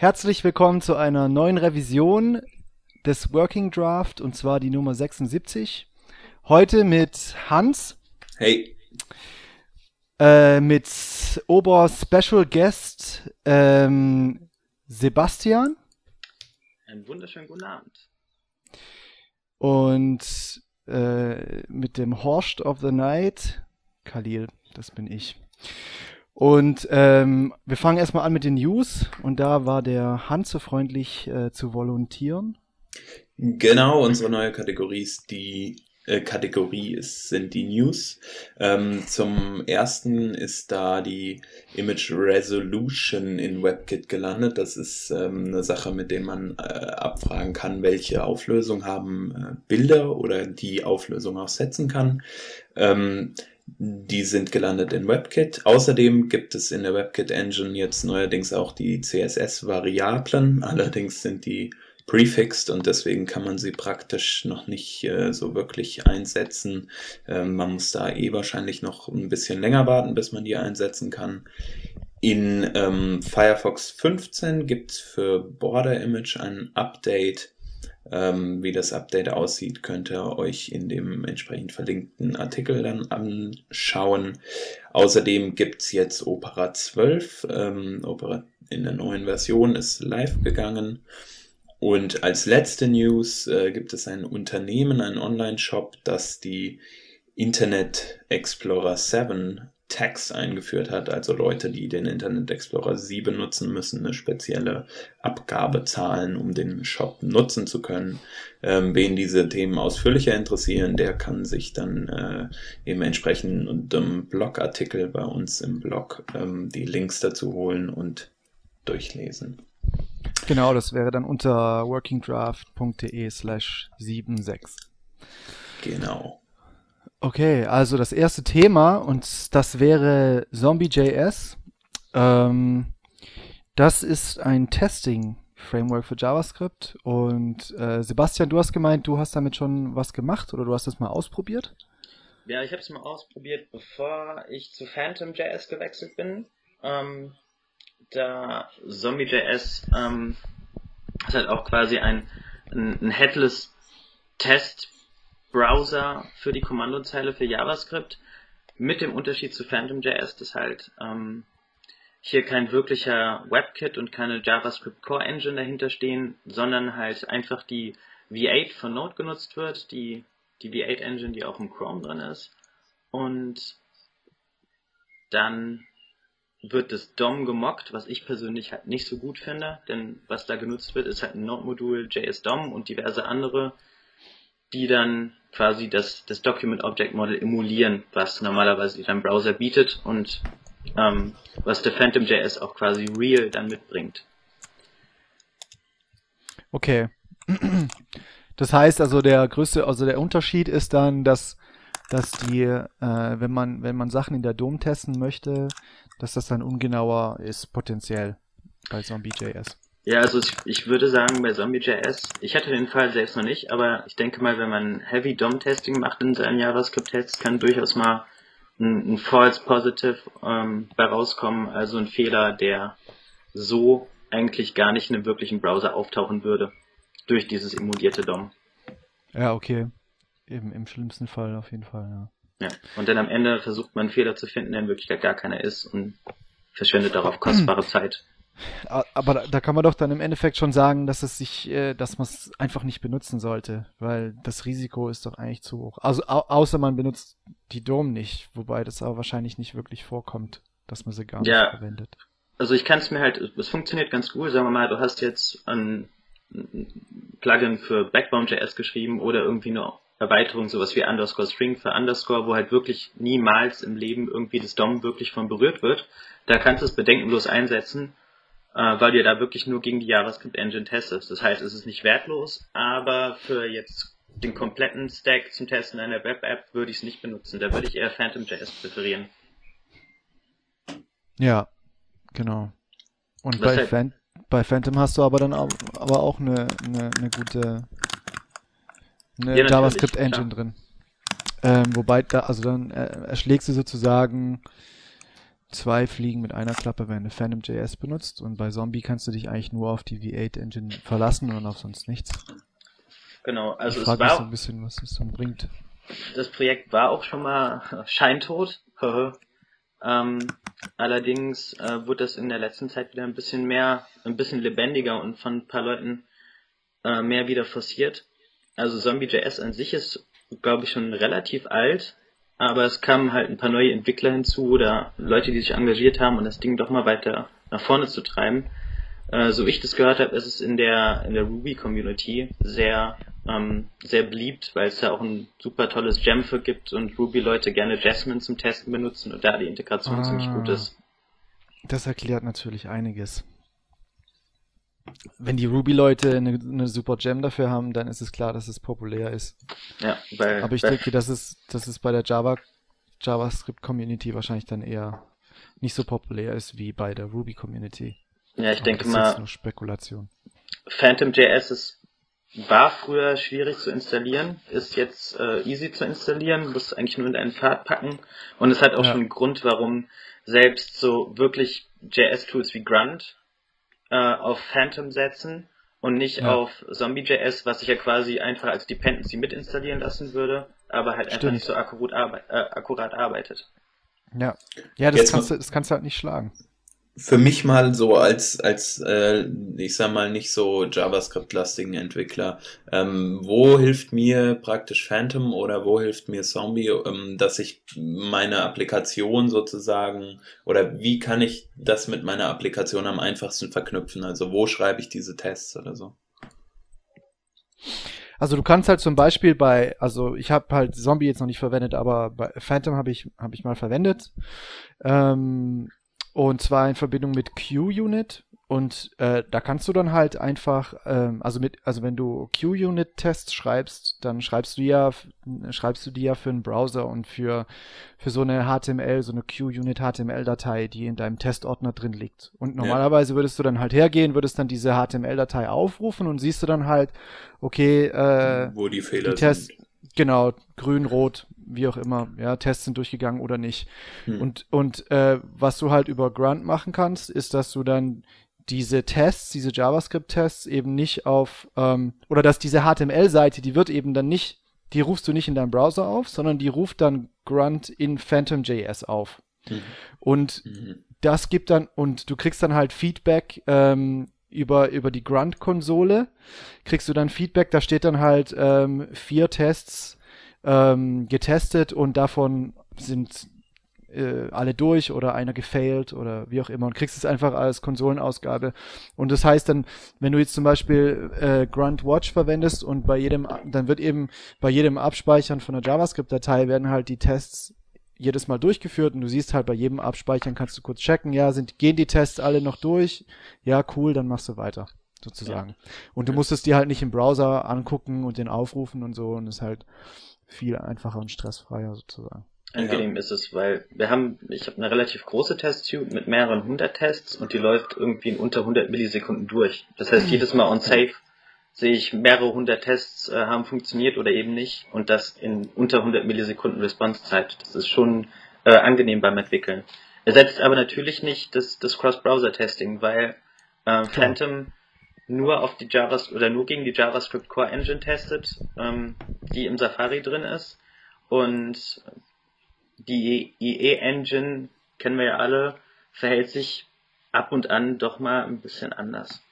Herzlich willkommen zu einer neuen Revision des Working Draft und zwar die Nummer 76. Heute mit Hans. Hey. Äh, mit Ober Special Guest ähm, Sebastian. Einen wunderschönen guten Abend. Und äh, mit dem Horst of the Night, Khalil, das bin ich. Und ähm, wir fangen erstmal an mit den News und da war der Hans so freundlich äh, zu volontieren. Genau, unsere neue Kategorie ist die äh, Kategorie ist, sind die News. Ähm, zum ersten ist da die Image Resolution in WebKit gelandet. Das ist ähm, eine Sache, mit der man äh, abfragen kann, welche Auflösung haben äh, Bilder oder die Auflösung auch setzen kann. Ähm, die sind gelandet in WebKit. Außerdem gibt es in der WebKit Engine jetzt neuerdings auch die CSS-Variablen. Allerdings sind die prefixed und deswegen kann man sie praktisch noch nicht äh, so wirklich einsetzen. Ähm, man muss da eh wahrscheinlich noch ein bisschen länger warten, bis man die einsetzen kann. In ähm, Firefox 15 gibt es für Border Image ein Update ähm, wie das Update aussieht, könnt ihr euch in dem entsprechend verlinkten Artikel dann anschauen. Außerdem gibt's jetzt Opera 12. Ähm, Opera in der neuen Version ist live gegangen. Und als letzte News äh, gibt es ein Unternehmen, ein Online-Shop, das die Internet Explorer 7 Tags eingeführt hat, also Leute, die den Internet Explorer 7 nutzen müssen, eine spezielle Abgabe zahlen, um den Shop nutzen zu können. Ähm, wen diese Themen ausführlicher interessieren, der kann sich dann äh, eben entsprechend einem Blogartikel bei uns im Blog ähm, die Links dazu holen und durchlesen. Genau, das wäre dann unter workingdraft.de slash 76. Genau. Okay, also das erste Thema und das wäre Zombie.js. Ähm, das ist ein Testing-Framework für JavaScript und äh, Sebastian, du hast gemeint, du hast damit schon was gemacht oder du hast das mal ausprobiert? Ja, ich habe es mal ausprobiert, bevor ich zu Phantom.js gewechselt bin. Ähm, da Zombie.js ähm, ist halt auch quasi ein, ein, ein Headless Test Browser für die Kommandozeile für JavaScript, mit dem Unterschied zu PhantomJS, dass halt ähm, hier kein wirklicher WebKit und keine JavaScript Core Engine dahinter stehen, sondern halt einfach die V8 von Node genutzt wird, die, die V8 Engine, die auch im Chrome drin ist. Und dann wird das DOM gemockt, was ich persönlich halt nicht so gut finde, denn was da genutzt wird, ist halt ein Node-Modul JS-DOM und diverse andere die dann quasi das, das Document Object Model emulieren, was normalerweise dein Browser bietet und ähm, was der Phantom.js auch quasi real dann mitbringt. Okay. Das heißt also der größte, also der Unterschied ist dann, dass dass die, äh, wenn man wenn man Sachen in der DOM testen möchte, dass das dann ungenauer ist potenziell bei Zombie.js. Ja, also ich, ich würde sagen, bei Zombie.js, ich hatte den Fall selbst noch nicht, aber ich denke mal, wenn man Heavy DOM-Testing macht in seinen JavaScript-Tests, kann durchaus mal ein, ein False Positive ähm, bei rauskommen, also ein Fehler, der so eigentlich gar nicht in einem wirklichen Browser auftauchen würde, durch dieses emulierte DOM. Ja, okay. Eben im schlimmsten Fall auf jeden Fall, ja. Ja, und dann am Ende versucht man einen Fehler zu finden, der in Wirklichkeit gar keiner ist und verschwendet darauf kostbare Zeit. Aber da, da, kann man doch dann im Endeffekt schon sagen, dass es sich, äh, dass man es einfach nicht benutzen sollte, weil das Risiko ist doch eigentlich zu hoch. Also au außer man benutzt die DOM nicht, wobei das aber wahrscheinlich nicht wirklich vorkommt, dass man sie gar ja, nicht verwendet. Also ich kann es mir halt, es funktioniert ganz gut. Sagen wir mal, du hast jetzt ein Plugin für Backbone.js geschrieben oder irgendwie eine Erweiterung, sowas wie Underscore String für Underscore, wo halt wirklich niemals im Leben irgendwie das DOM wirklich von berührt wird. Da kannst du es bedenkenlos einsetzen äh, weil du da wirklich nur gegen die JavaScript Engine testest. Das heißt, es ist nicht wertlos, aber für jetzt den kompletten Stack zum Testen einer Web-App würde ich es nicht benutzen. Da würde ich eher Phantom.js präferieren. Ja, genau. Und bei, halt, Phan bei Phantom hast du aber dann auch, aber auch eine, eine, eine gute eine ja, JavaScript Engine klar. drin. Ähm, wobei da, also dann äh, erschlägst du sozusagen zwei Fliegen mit einer Klappe, wenn du Phantom.js benutzt und bei Zombie kannst du dich eigentlich nur auf die V8 Engine verlassen und auf sonst nichts. Genau, also ich es frage mich so ein bisschen, was es dann bringt. das Projekt war auch schon mal scheintot. ähm, allerdings äh, wurde das in der letzten Zeit wieder ein bisschen mehr, ein bisschen lebendiger und von ein paar Leuten äh, mehr wieder forciert. Also Zombie.js an sich ist, glaube ich, schon relativ alt, aber es kamen halt ein paar neue Entwickler hinzu oder Leute, die sich engagiert haben, um das Ding doch mal weiter nach vorne zu treiben. Äh, so wie ich das gehört habe, ist es in der in der Ruby Community sehr ähm, sehr beliebt, weil es da auch ein super tolles Gem für gibt und Ruby Leute gerne Jasmine zum Testen benutzen und da die Integration Ah. ziemlich gut ist. Das erklärt natürlich einiges. Wenn die Ruby-Leute eine, eine super Gem dafür haben, dann ist es klar, dass es populär ist. Ja, weil, Aber ich denke, dass es, dass es bei der Java, JavaScript-Community wahrscheinlich dann eher nicht so populär ist wie bei der Ruby-Community. ja, ich Aber denke das ist mal, jetzt nur Spekulation. Phantom.js ist, war früher schwierig zu installieren, ist jetzt äh, easy zu installieren, muss eigentlich nur in einen Pfad packen und es hat auch Ja. schon einen Grund, warum selbst so wirklich JS-Tools wie Grunt äh, auf Phantom setzen und nicht Ja. auf Zombie.js, was ich ja quasi einfach als Dependency mit installieren lassen würde, aber halt einfach Stimmt. nicht so akkurat, arbe äh, akkurat arbeitet. Ja, ja das, Jetzt kannst mal- du, das kannst du halt nicht schlagen. Für mich mal so als, als äh, ich sag mal, nicht so JavaScript-lastigen Entwickler, ähm, wo hilft mir praktisch Phantom oder wo hilft mir Zombie, ähm, dass ich meine Applikation sozusagen, oder wie kann ich das mit meiner Applikation am einfachsten verknüpfen? Also wo schreibe ich diese Tests oder so? Also du kannst halt zum Beispiel bei, also ich habe halt Zombie jetzt noch nicht verwendet, aber bei Phantom habe ich, habe ich mal verwendet. Ähm, und zwar in Verbindung mit QUnit. Und äh, da kannst du dann halt einfach, ähm, also mit, also wenn du QUnit-Tests schreibst, dann schreibst du ja, schreibst du die ja für einen Browser und für für so eine HTML, so eine QUnit HTML-Datei, die in deinem Testordner drin liegt. Und normalerweise würdest du dann halt hergehen, würdest dann diese HTML-Datei aufrufen und siehst du dann halt, okay, äh, wo die Fehler die Tests, sind. Genau, grün, rot, wie auch immer, ja, Tests sind durchgegangen oder nicht. Hm. Und, und äh, was du halt über Grunt machen kannst, ist, dass du dann diese Tests, diese JavaScript-Tests eben nicht auf, ähm, oder dass diese HTML-Seite, die wird eben dann nicht, die rufst du nicht in deinem Browser auf, sondern die ruft dann Grunt in Phantom.js auf. Mhm. Und Mhm. das gibt dann, und du kriegst dann halt Feedback ähm, über, über die Grunt-Konsole, kriegst du dann Feedback, da steht dann halt ähm, vier Tests ähm, getestet und davon sind äh, alle durch oder einer gefailt oder wie auch immer und kriegst es einfach als Konsolenausgabe. Und das heißt dann, wenn du jetzt zum Beispiel äh, Grunt Watch verwendest und bei jedem, dann wird eben bei jedem Abspeichern von einer JavaScript-Datei werden halt die Tests jedes Mal durchgeführt und du siehst halt bei jedem Abspeichern kannst du kurz checken, ja, sind, gehen die Tests alle noch durch? Ja, cool, dann machst du weiter, sozusagen. Und du musst es dir halt nicht im Browser angucken und den aufrufen und so und ist halt viel einfacher und stressfreier sozusagen. Angenehm ist es, weil wir haben, ich habe eine relativ große Test-Suite mit mehreren hundert Tests und die läuft irgendwie in unter 100 Millisekunden durch. Das heißt, jedes Mal on safe sehe ich mehrere hundert Tests äh, haben funktioniert oder eben nicht und das in unter 100 Millisekunden Response-Zeit. Das ist schon äh, angenehm beim Entwickeln. Ersetzt aber natürlich nicht das, das Cross-Browser-Testing, weil äh, Phantom nur auf die JavaScript oder nur gegen die JavaScript Core Engine testet, ähm, die im Safari drin ist und die IE-Engine, kennen wir ja alle, verhält sich ab und an doch mal ein bisschen anders.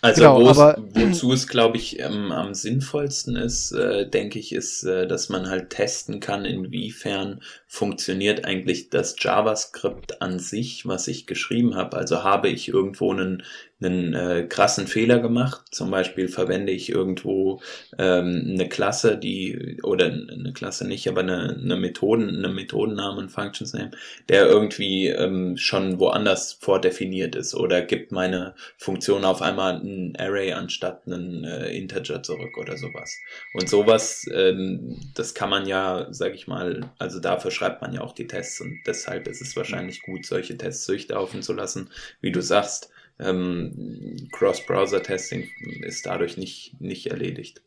Also Genau, wo es, aber- wozu es, glaube ich, ähm, am sinnvollsten ist, äh, denke ich, ist, äh, dass man halt testen kann, inwiefern funktioniert eigentlich das JavaScript an sich, was ich geschrieben habe. Also habe ich irgendwo einen, einen äh, krassen Fehler gemacht. Zum Beispiel verwende ich irgendwo ähm, eine Klasse, die oder eine Klasse nicht, aber eine, eine Methoden, eine Methodennamen, Functions Name, der irgendwie ähm, schon woanders vordefiniert ist oder gibt meine Funktion auf einmal ein Array anstatt einen äh, Integer zurück oder sowas. Und sowas, ähm, das kann man ja, sag ich mal, also dafür schreibt man ja auch die Tests und deshalb ist es wahrscheinlich gut, solche Tests durchlaufen zu lassen. Wie du sagst, ähm, Cross-Browser-Testing ist dadurch nicht, nicht erledigt.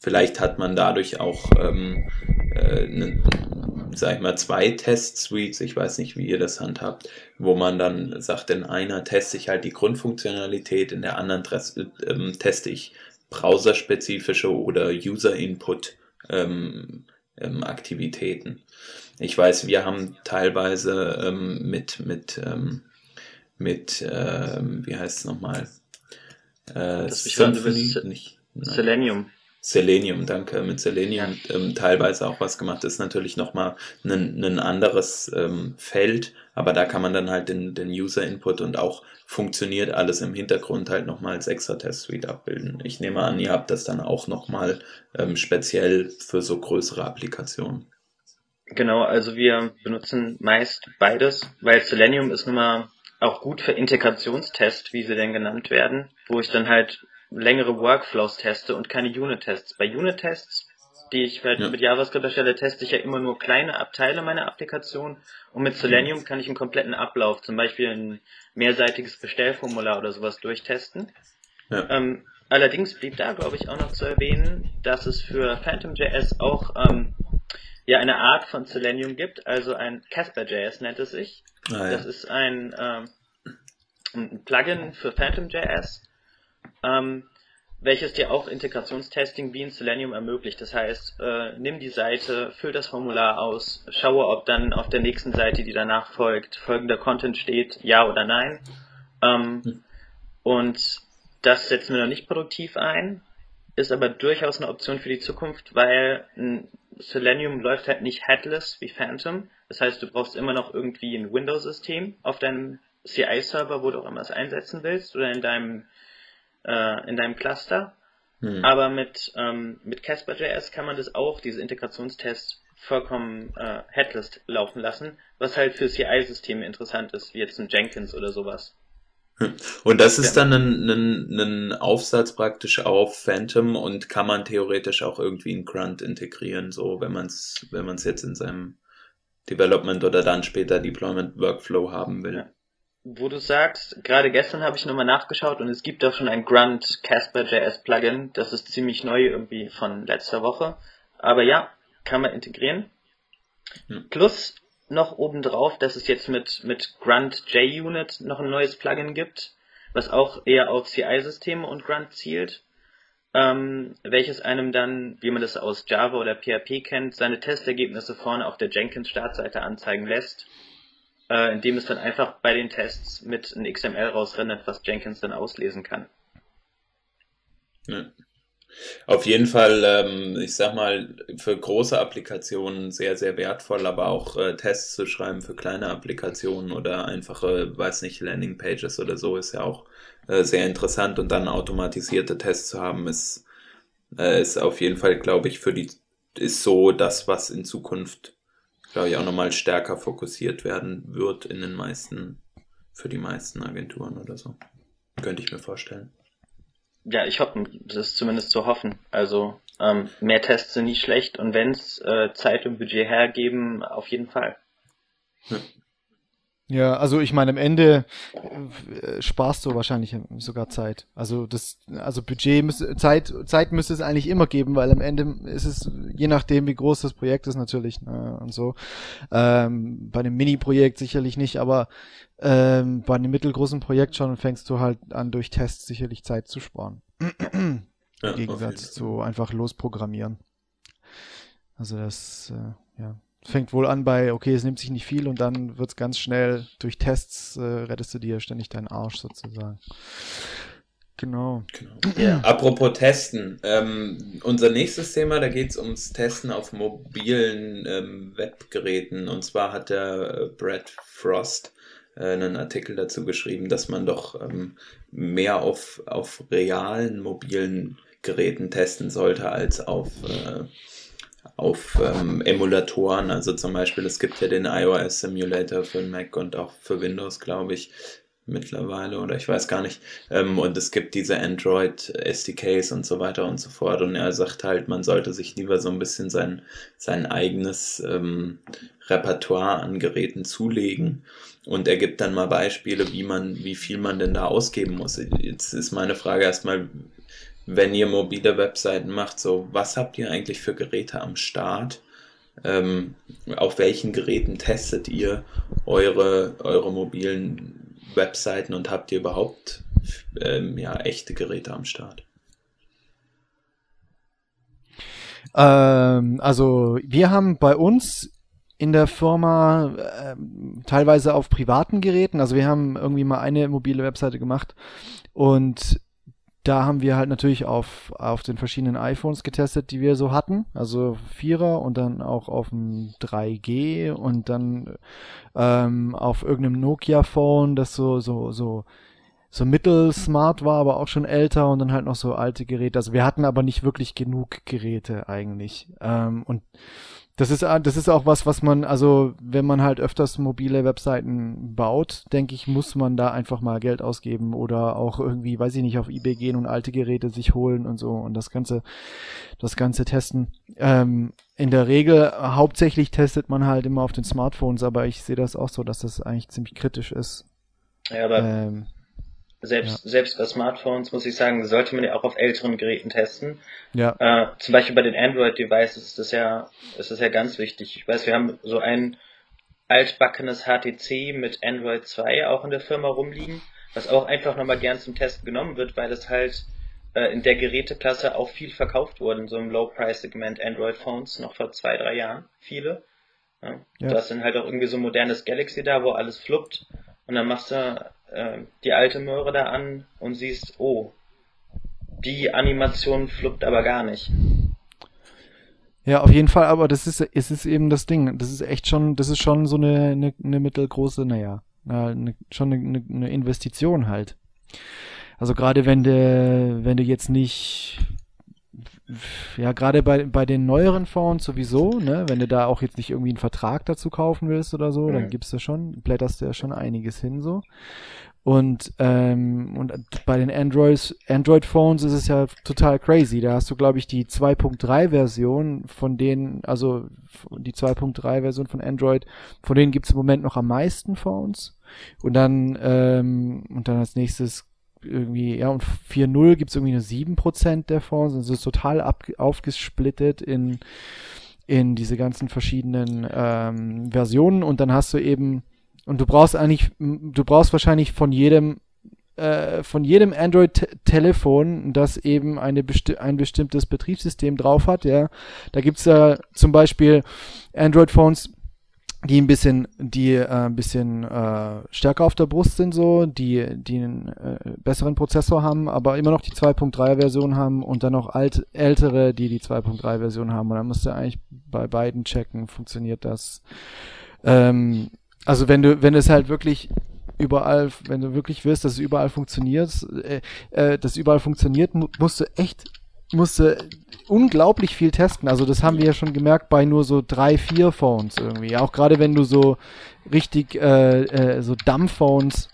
Vielleicht hat man dadurch auch ähm, äh, ne, sag ich mal, zwei Test-Suites, ich weiß nicht, wie ihr das handhabt, wo man dann sagt, in einer teste ich halt die Grundfunktionalität, in der anderen ähm, teste ich browserspezifische oder User-Input ähm, ähm. Ich weiß, wir haben teilweise ähm, mit, mit, ähm, mit ähm, wie heißt es nochmal? Äh, das Symphony, nicht, Selenium. Selenium, danke, mit Selenium ähm, teilweise auch was gemacht. Das ist natürlich nochmal ein, ein anderes ähm, Feld, aber da kann man dann halt den, den User-Input und auch funktioniert alles im Hintergrund halt nochmal als extra Test-Suite abbilden. Ich nehme an, ihr habt das dann auch nochmal ähm, speziell für so größere Applikationen. Genau, also wir benutzen meist beides, weil Selenium ist nun mal auch gut für Integrationstests, wie sie denn genannt werden, wo ich dann halt längere Workflows teste und keine Unit-Tests. Bei Unit-Tests, die ich halt ja. mit JavaScript erstelle, teste ich ja immer nur kleine Abteile meiner Applikation und mit Selenium kann ich einen kompletten Ablauf, zum Beispiel ein mehrseitiges Bestellformular oder sowas durchtesten. Ja. Ähm, allerdings blieb da, glaube ich, auch noch zu erwähnen, dass es für PhantomJS auch ähm, ja eine Art von Selenium gibt, also ein Casper.js nennt es sich. Ah, ja. Das ist ein, ähm, ein Plugin für PhantomJS ähm, welches dir auch Integrationstesting wie in Selenium ermöglicht. Das heißt, äh, nimm die Seite, füll das Formular aus, schaue, ob dann auf der nächsten Seite, die danach folgt, folgender Content steht, ja oder nein. Ähm, hm. Und das setzen wir noch nicht produktiv ein, ist aber durchaus eine Option für die Zukunft, weil Selenium läuft halt nicht headless wie Phantom. Das heißt, du brauchst immer noch irgendwie ein Windows-System auf deinem CI-Server, wo du auch immer es einsetzen willst, oder in deinem äh, in deinem Cluster. Hm. Aber mit, ähm, mit Casper.js kann man das auch, diese Integrationstests, vollkommen äh, headless laufen lassen, was halt für CI-Systeme interessant ist, wie jetzt ein Jenkins oder sowas. Hm. Und das ist dann ein, ein, ein Aufsatz praktisch auf Phantom und kann man theoretisch auch irgendwie in Grunt integrieren, so wenn man es wenn man es jetzt in seinem Development oder dann später Deployment Workflow haben will. Ja wo du sagst, gerade gestern habe ich nochmal nachgeschaut und es gibt auch schon ein Grunt Casper.js Plugin. Das ist ziemlich neu irgendwie von letzter Woche. Aber ja, kann man integrieren. Hm. Plus noch obendrauf, dass es jetzt mit, mit Grunt JUnit noch ein neues Plugin gibt, was auch eher auf CI-Systeme und Grunt zielt, ähm, welches einem dann, wie man das aus Java oder PHP kennt, seine Testergebnisse vorne auf der Jenkins-Startseite anzeigen lässt äh, indem es dann einfach bei den Tests mit einem XML rausrendert, was Jenkins dann auslesen kann. Ja. Auf jeden Fall, ähm, ich sag mal, für große Applikationen sehr, sehr wertvoll, aber auch äh, Tests zu schreiben für kleine Applikationen oder einfache, weiß nicht, Landingpages oder so ist ja auch äh, sehr interessant und dann automatisierte Tests zu haben, ist, äh, ist auf jeden Fall, glaube ich, für die, ist so das, was in Zukunft glaube ich, auch nochmal stärker fokussiert werden wird in den meisten, für die meisten Agenturen oder so. Könnte ich mir vorstellen. Ja, ich hoffe, das ist zumindest zu hoffen. Also ähm, mehr Tests sind nicht schlecht und wenn es äh, Zeit und Budget hergeben, auf jeden Fall. Ja. Ja, also ich meine, am Ende äh, sparst du wahrscheinlich sogar Zeit. Also das, also Budget müsste, Zeit, Zeit müsste es eigentlich immer geben, weil am Ende ist es, je nachdem wie groß das Projekt ist natürlich, ne, und so. Ähm, bei einem Mini-Projekt sicherlich nicht, aber ähm, bei einem mittelgroßen Projekt schon fängst du halt an, durch Tests sicherlich Zeit zu sparen. Ja, Im Gegensatz zu einfach losprogrammieren. Also das, äh, ja fängt wohl an bei, okay, es nimmt sich nicht viel und dann wird's ganz schnell durch Tests, äh, rettest du dir ständig deinen Arsch sozusagen. Genau. genau. Ja. Apropos Testen. Ähm, unser nächstes Thema, da geht's ums Testen auf mobilen ähm, Webgeräten. Und zwar hat der äh, Brad Frost äh, einen Artikel dazu geschrieben, dass man doch ähm, mehr auf, auf realen mobilen Geräten testen sollte als auf äh, auf ähm, Emulatoren. Also zum Beispiel, es gibt ja den iOS Simulator für Mac und auch für Windows, glaube ich, mittlerweile oder ich weiß gar nicht. Ähm, und es gibt diese Android SDKs und so weiter und so fort. Und er sagt halt, man sollte sich lieber so ein bisschen sein, sein eigenes ähm, Repertoire an Geräten zulegen. Und er gibt dann mal Beispiele, wie man, wie viel man denn da ausgeben muss. Jetzt ist meine Frage erstmal, wenn ihr mobile Webseiten macht, so was habt ihr eigentlich für Geräte am Start? ähm, auf welchen Geräten testet ihr eure, eure mobilen Webseiten und habt ihr überhaupt ähm, ja, echte Geräte am Start? Ähm, also wir haben bei uns in der Firma äh, teilweise auf privaten Geräten, also wir haben irgendwie mal eine mobile Webseite gemacht und da haben wir halt natürlich auf, auf den verschiedenen iPhones getestet, die wir so hatten. Also Vierer und dann auch auf dem 3G und dann ähm, auf irgendeinem Nokia-Phone, das so, so, so, so mittelsmart war, aber auch schon älter und dann halt noch so alte Geräte. Also wir hatten aber nicht wirklich genug Geräte eigentlich. Ähm, und das ist, das ist auch was, was man, also wenn man halt öfters mobile Webseiten baut, denke ich, muss man da einfach mal Geld ausgeben oder auch irgendwie, weiß ich nicht, auf eBay gehen und alte Geräte sich holen und so und das Ganze, das Ganze testen. Ähm, in der Regel, hauptsächlich testet man halt immer auf den Smartphones, aber ich sehe das auch so, dass das eigentlich ziemlich kritisch ist. Ja, aber ähm, selbst, ja. selbst bei Smartphones muss ich sagen, sollte man ja auch auf älteren Geräten testen. Ja. Äh, zum Beispiel bei den Android-Devices ist das ja, ist das ja ganz wichtig. Ich weiß, wir haben so ein altbackenes HTC mit Android 2 auch in der Firma rumliegen, was auch einfach nochmal gern zum Testen genommen wird, weil es halt äh, in der Geräteklasse auch viel verkauft wurde, in so einem Low-Price-Segment Android-Phones, noch vor zwei, drei Jahren, viele. Ja. ja. Da ist dann halt auch irgendwie so ein modernes Galaxy da, wo alles fluppt und dann machst du äh, die alte Möhre da an und siehst, oh, die Animation fluppt aber gar nicht. Ja, auf jeden Fall, aber das ist, es ist eben das Ding. Das ist echt schon, das ist schon so eine, eine, eine mittelgroße, naja, eine, schon eine, eine Investition halt. Also gerade wenn du, wenn du jetzt nicht ja, gerade bei, bei den neueren Phones sowieso, ne, wenn du da auch jetzt nicht irgendwie einen Vertrag dazu kaufen willst oder so, mhm. dann gibst du schon, blätterst du ja schon einiges hin so. Und, ähm, und bei den Androids, Android-Phones ist es ja total crazy. Da hast du, glaube ich, die 2.3-Version von denen, also die 2.3-Version von Android, von denen gibt es im Moment noch am meisten Phones. Und dann, ähm, und dann als nächstes irgendwie, ja, und 4.0 gibt es irgendwie nur 7% der Fonds, also ist total ab, aufgesplittet in, in diese ganzen verschiedenen ähm, Versionen und dann hast du eben, und du brauchst eigentlich, du brauchst wahrscheinlich von jedem äh, von jedem Android-Telefon, das eben eine besti ein bestimmtes Betriebssystem drauf hat, ja. Da gibt's ja zum Beispiel Android-Phones, die ein bisschen, die äh, ein bisschen äh, stärker auf der Brust sind, so, die, die einen äh, besseren Prozessor haben, aber immer noch die 2.3 Version haben und dann noch alt, ältere, die die 2.3 Version haben. Und dann musst du eigentlich bei beiden checken, funktioniert das. Ähm, also wenn du, wenn es halt wirklich überall, wenn du wirklich willst, dass es überall funktioniert, äh, äh, dass überall funktioniert, mu musst du echt musste unglaublich viel testen. Also das haben wir ja schon gemerkt bei nur so drei, vier Phones irgendwie. Auch gerade wenn du so richtig äh, äh, so Dumb-Phones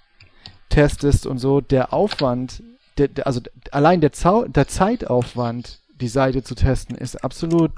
testest und so, der Aufwand, der, der, also allein der, Zau der Zeitaufwand, die Seite zu testen, ist absolut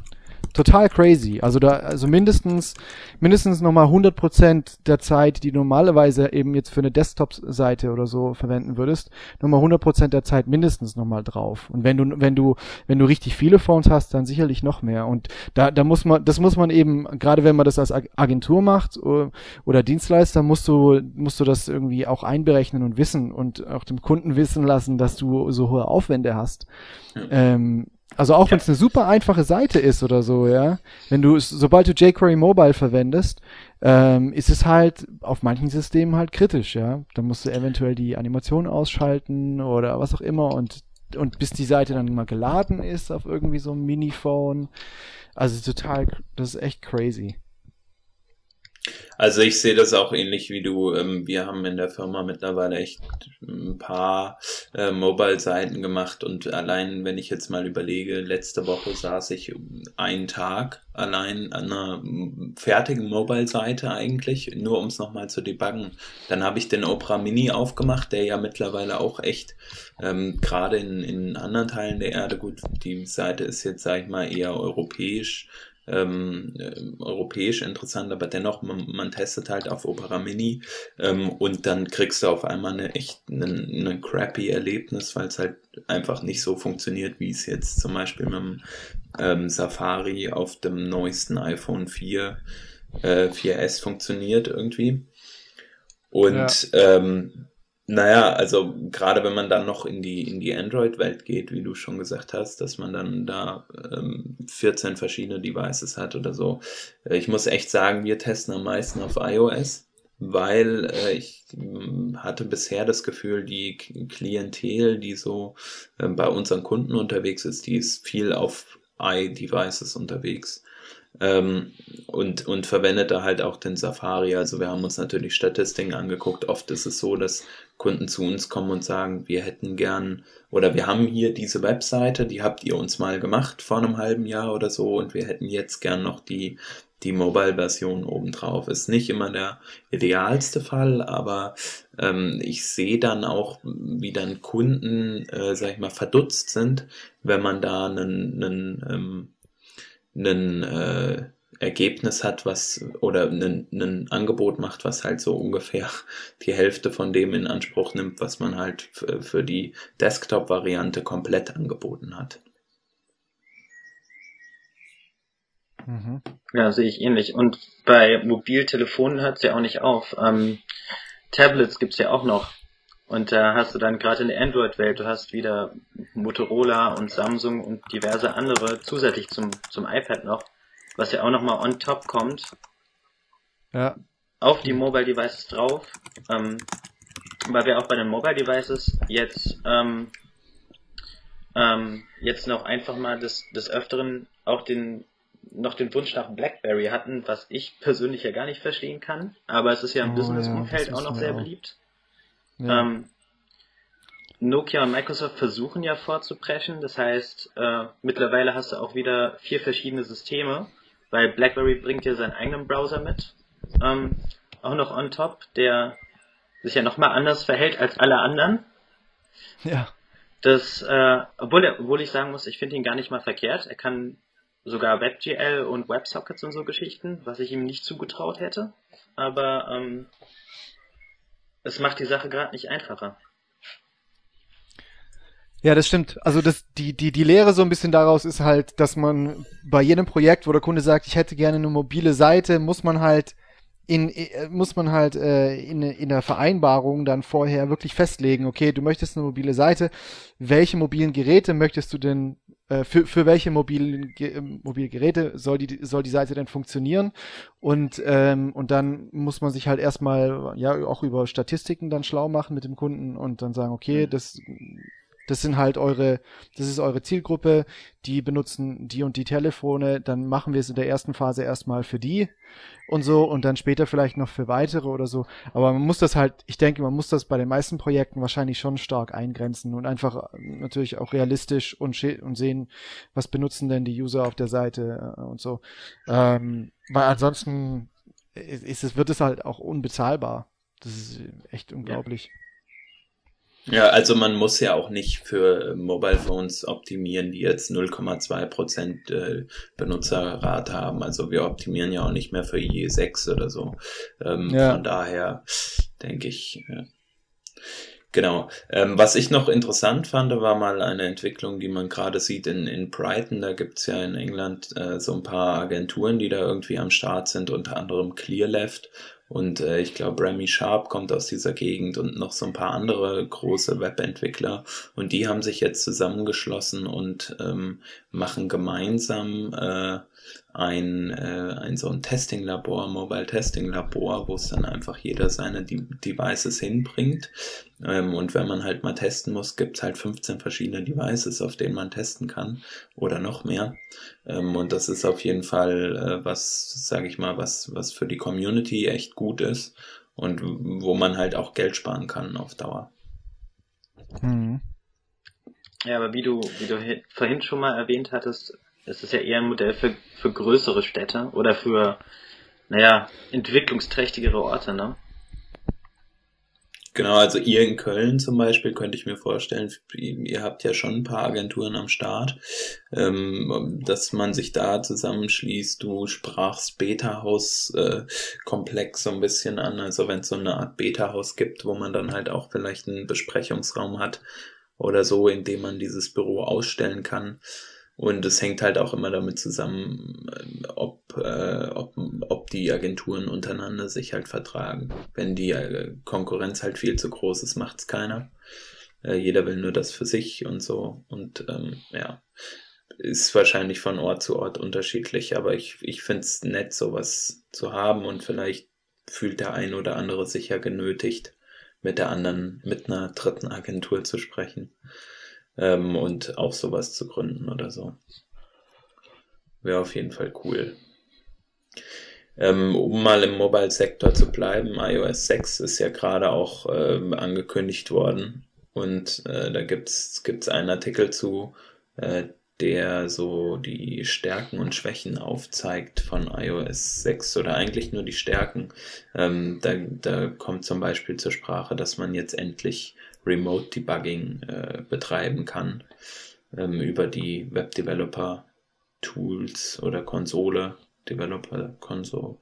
total crazy. Also da, also mindestens, mindestens nochmal 100 Prozent der Zeit, die du normalerweise eben jetzt für eine Desktop-Seite oder so verwenden würdest, nochmal 100 Prozent der Zeit mindestens nochmal drauf. Und wenn du, wenn du, wenn du richtig viele Phones hast, dann sicherlich noch mehr. Und da, da muss man, das muss man eben, gerade wenn man das als Agentur macht oder, oder Dienstleister, musst du, musst du das irgendwie auch einberechnen und wissen und auch dem Kunden wissen lassen, dass du so hohe Aufwände hast. Ja. Ähm, also auch ja. wenn es eine super einfache Seite ist oder so, ja. Wenn du, sobald du jQuery Mobile verwendest, ähm, ist es halt auf manchen Systemen halt kritisch, ja. Dann musst du eventuell die Animation ausschalten oder was auch immer und und bis die Seite dann mal geladen ist auf irgendwie so einem Miniphone. Also total, das ist echt crazy. Also ich sehe das auch ähnlich wie du. Ähm, wir haben in der Firma mittlerweile echt ein paar äh, Mobile-Seiten gemacht und allein, wenn ich jetzt mal überlege, letzte Woche saß ich einen Tag allein an einer fertigen Mobile-Seite eigentlich, nur um es nochmal zu debuggen. Dann habe ich den Opera Mini aufgemacht, der ja mittlerweile auch echt ähm, gerade in, in anderen Teilen der Erde, gut, die Seite ist jetzt, sag ich mal, eher europäisch ähm, äh, europäisch interessant, aber dennoch, man, man, testet halt auf Opera Mini ähm, und dann kriegst du auf einmal eine echt einen crappy Erlebnis, weil es halt einfach nicht so funktioniert, wie es jetzt zum Beispiel mit dem ähm, Safari auf dem neuesten iPhone 4 äh, 4S funktioniert irgendwie. Und ja. ähm, naja, also gerade wenn man dann noch in die, in die Android-Welt geht, wie du schon gesagt hast, dass man dann da ähm, 14 verschiedene Devices hat oder so. Äh, ich muss echt sagen, wir testen am meisten auf iOS, weil äh, ich äh, hatte bisher das Gefühl, die Klientel, die so äh, bei unseren Kunden unterwegs ist, die ist viel auf i-Devices unterwegs ähm, und, und verwendet da halt auch den Safari. Also wir haben uns natürlich Statistiken angeguckt. Oft ist es so, dass Kunden zu uns kommen und sagen, wir hätten gern oder wir haben hier diese Webseite, die habt ihr uns mal gemacht vor einem halben Jahr oder so und wir hätten jetzt gern noch die die Mobile-Version obendrauf. Ist nicht immer der idealste Fall, aber ähm, ich sehe dann auch, wie dann Kunden, äh, sag ich mal, verdutzt sind, wenn man da einen, einen ähm, ein äh, Ergebnis hat, was oder ein Angebot macht, was halt so ungefähr die Hälfte von dem in Anspruch nimmt, was man halt für die Desktop-Variante komplett angeboten hat. Mhm. Ja, sehe ich ähnlich. Und bei Mobiltelefonen hört es ja auch nicht auf. Ähm, Tablets gibt's ja auch noch. Und da hast du dann gerade in der Android-Welt, du hast wieder Motorola und Samsung und diverse andere zusätzlich zum, zum iPad noch, was ja auch nochmal on top kommt. Ja. Auf die Mobile Devices drauf. Ähm, weil wir auch bei den Mobile Devices jetzt, ähm, ähm, jetzt noch einfach mal des, des Öfteren auch den, noch den Wunsch nach BlackBerry hatten, was ich persönlich ja gar nicht verstehen kann. Aber es ist ja im oh, Business-Umfeld ja, auch noch sehr auch. beliebt. Ja. Ähm, Nokia und Microsoft versuchen ja vorzupreschen, das heißt, äh, mittlerweile hast du auch wieder vier verschiedene Systeme, weil BlackBerry bringt ja seinen eigenen Browser mit, ähm, auch noch on top, der sich ja nochmal anders verhält als alle anderen. Ja. Das, äh, obwohl, er, obwohl ich sagen muss, ich finde ihn gar nicht mal verkehrt. Er kann sogar WebGL und WebSockets und so Geschichten, was ich ihm nicht zugetraut hätte. Aber ähm, es macht die Sache gerade nicht einfacher. Ja, das stimmt. Also das, die, die, die Lehre so ein bisschen daraus ist halt, dass man bei jedem Projekt, wo der Kunde sagt, ich hätte gerne eine mobile Seite, muss man halt in, äh, muss man halt äh, in, in der Vereinbarung dann vorher wirklich festlegen, okay, du möchtest eine mobile Seite, welche mobilen Geräte möchtest du denn, äh, für, für welche mobilen, Ge mobile Geräte soll die, soll die Seite denn funktionieren? Und, ähm, und dann muss man sich halt erstmal ja auch über Statistiken dann schlau machen mit dem Kunden und dann sagen, okay, mhm. das das sind halt eure, das ist eure Zielgruppe, die benutzen die und die Telefone, dann machen wir es in der ersten Phase erstmal für die und so und dann später vielleicht noch für weitere oder so. Aber man muss das halt, ich denke, man muss das bei den meisten Projekten wahrscheinlich schon stark eingrenzen und einfach natürlich auch realistisch und, und sehen, was benutzen denn die User auf der Seite äh, und so. Ähm, weil ansonsten ist es, wird es halt auch unbezahlbar. Das ist echt unglaublich. Ja. Ja, also man muss ja auch nicht für Mobile Phones optimieren, die jetzt 0,2% äh, Benutzerrate haben. Also wir optimieren ja auch nicht mehr für IE6 oder so. Ähm, ja. Von daher denke ich, ja. Genau. Ähm, was ich noch interessant fand, war mal eine Entwicklung, die man gerade sieht in, in Brighton. Da gibt's ja in England äh, so ein paar Agenturen, die da irgendwie am Start sind, unter anderem Clearleft und äh, ich glaube, Remy Sharp kommt aus dieser Gegend und noch so ein paar andere große Webentwickler. Und die haben sich jetzt zusammengeschlossen und ähm, machen gemeinsam äh, ein, äh, ein so ein Testing-Labor, Mobile Testing-Labor, wo es dann einfach jeder seine De Devices hinbringt. Ähm, und wenn man halt mal testen muss, gibt's halt 15 verschiedene Devices, auf denen man testen kann oder noch mehr. Ähm, und das ist auf jeden Fall äh, was, sage ich mal, was, was für die Community echt gut ist und wo man halt auch Geld sparen kann auf Dauer. Mhm. Ja, aber wie du, wie du vorhin schon mal erwähnt hattest, es ist ja eher ein Modell für, für größere Städte oder für, naja, entwicklungsträchtigere Orte, ne? Genau, also ihr in Köln zum Beispiel könnte ich mir vorstellen, ihr habt ja schon ein paar Agenturen am Start, ähm, dass man sich da zusammenschließt. Du sprachst Beta-Haus-Komplex äh, so ein bisschen an, also wenn es so eine Art Beta-Haus gibt, wo man dann halt auch vielleicht einen Besprechungsraum hat oder so, in dem man dieses Büro ausstellen kann. Und es hängt halt auch immer damit zusammen, äh, ob, äh, ob, ob die Agenturen untereinander sich halt vertragen. Wenn die äh, Konkurrenz halt viel zu groß ist, macht's keiner. Äh, jeder will nur das für sich und so. Und ähm, ja, ist wahrscheinlich von Ort zu Ort unterschiedlich, aber ich, ich find's nett, sowas zu haben und vielleicht fühlt der ein oder andere sich ja genötigt, mit der anderen, mit einer dritten Agentur zu sprechen ähm, und auch sowas zu gründen oder so. Wäre auf jeden Fall cool. Ähm, um mal im Mobile-Sektor zu bleiben, iOS 6 ist ja gerade auch ähm, angekündigt worden und äh, da gibt's gibt's einen Artikel zu, äh, der so die Stärken und Schwächen aufzeigt von iOS 6 oder eigentlich nur die Stärken. Ähm, da, da kommt zum Beispiel zur Sprache, dass man jetzt endlich Remote Debugging äh, betreiben kann ähm, über die Web Developer Tools oder Konsole, Developer Console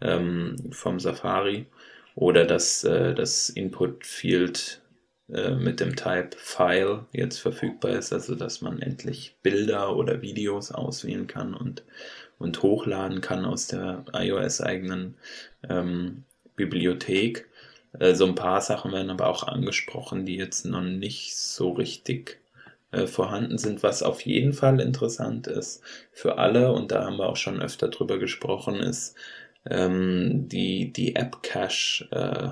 ähm, vom Safari oder dass äh, das Input Field äh, mit dem Type File jetzt verfügbar ist, also dass man endlich Bilder oder Videos auswählen kann und, und hochladen kann aus der iOS eigenen ähm, Bibliothek. Äh, so ein paar Sachen werden aber auch angesprochen, die jetzt noch nicht so richtig äh, vorhanden sind, was auf jeden Fall interessant ist für alle, und da haben wir auch schon öfter drüber gesprochen, ist ähm, die, die App Cache, äh,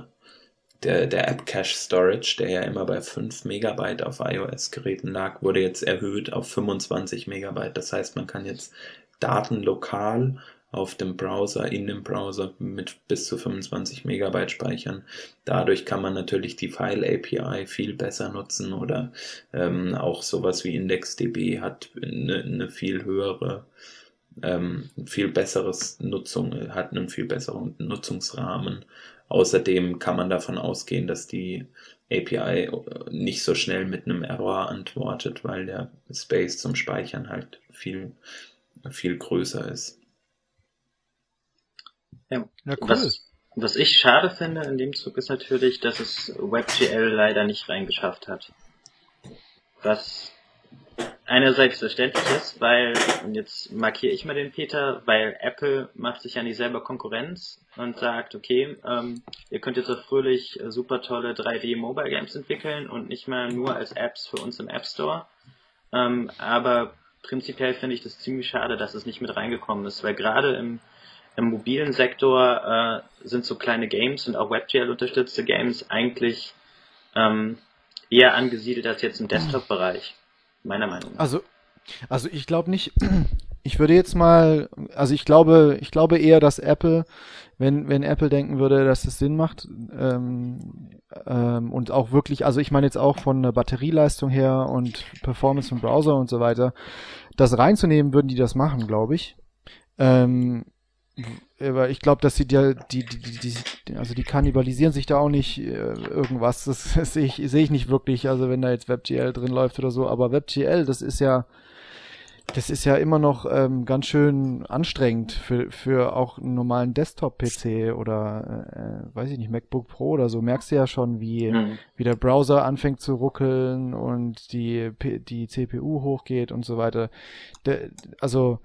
der, der App Cache Storage, der ja immer bei 5 Megabyte auf iOS-Geräten lag, wurde jetzt erhöht auf 25 Megabyte. Das heißt, man kann jetzt Daten lokal auf dem Browser, in dem Browser mit bis zu 25 Megabyte speichern. Dadurch kann man natürlich die File API viel besser nutzen oder ähm, auch sowas wie IndexDB hat eine, eine viel höhere, ähm, viel besseres Nutzung, hat einen viel besseren Nutzungsrahmen. Außerdem kann man davon ausgehen, dass die API nicht so schnell mit einem Error antwortet, weil der Space zum Speichern halt viel, viel größer ist. Ja, ja cool. Was, was ich schade finde in dem Zug ist natürlich, dass es WebGL leider nicht reingeschafft hat. Was einerseits verständlich ist, weil, und jetzt markiere ich mal den Peter, weil Apple macht sich ja nicht selber Konkurrenz und sagt, okay, ähm, ihr könnt jetzt auch fröhlich super tolle 3D Mobile Games entwickeln und nicht mal nur als Apps für uns im App Store. Ähm, aber prinzipiell finde ich das ziemlich schade, dass es nicht mit reingekommen ist, weil gerade im im mobilen Sektor äh, sind so kleine Games und auch WebGL unterstützte Games eigentlich ähm, eher angesiedelt als jetzt im Desktop-Bereich, meiner Meinung nach. Also, also ich glaube nicht, ich würde jetzt mal, also ich glaube, ich glaube eher, dass Apple, wenn, wenn Apple denken würde, dass es Sinn macht, ähm, ähm, und auch wirklich, also ich meine jetzt auch von der Batterieleistung her und Performance vom Browser und so weiter, das reinzunehmen, würden die das machen, glaube ich. Ähm, aber ich glaube, dass sie die, die, die, die, also die kannibalisieren sich da auch nicht äh, irgendwas. Das, das sehe ich, sehe ich nicht wirklich. Also wenn da jetzt WebGL drin läuft oder so. Aber WebGL, das ist ja, das ist ja immer noch ähm, ganz schön anstrengend für, für auch einen normalen Desktop-PC oder, äh, weiß ich nicht, MacBook Pro oder so. Merkst du ja schon, wie, mhm. wie der Browser anfängt zu ruckeln und die, die CPU hochgeht und so weiter. De, also,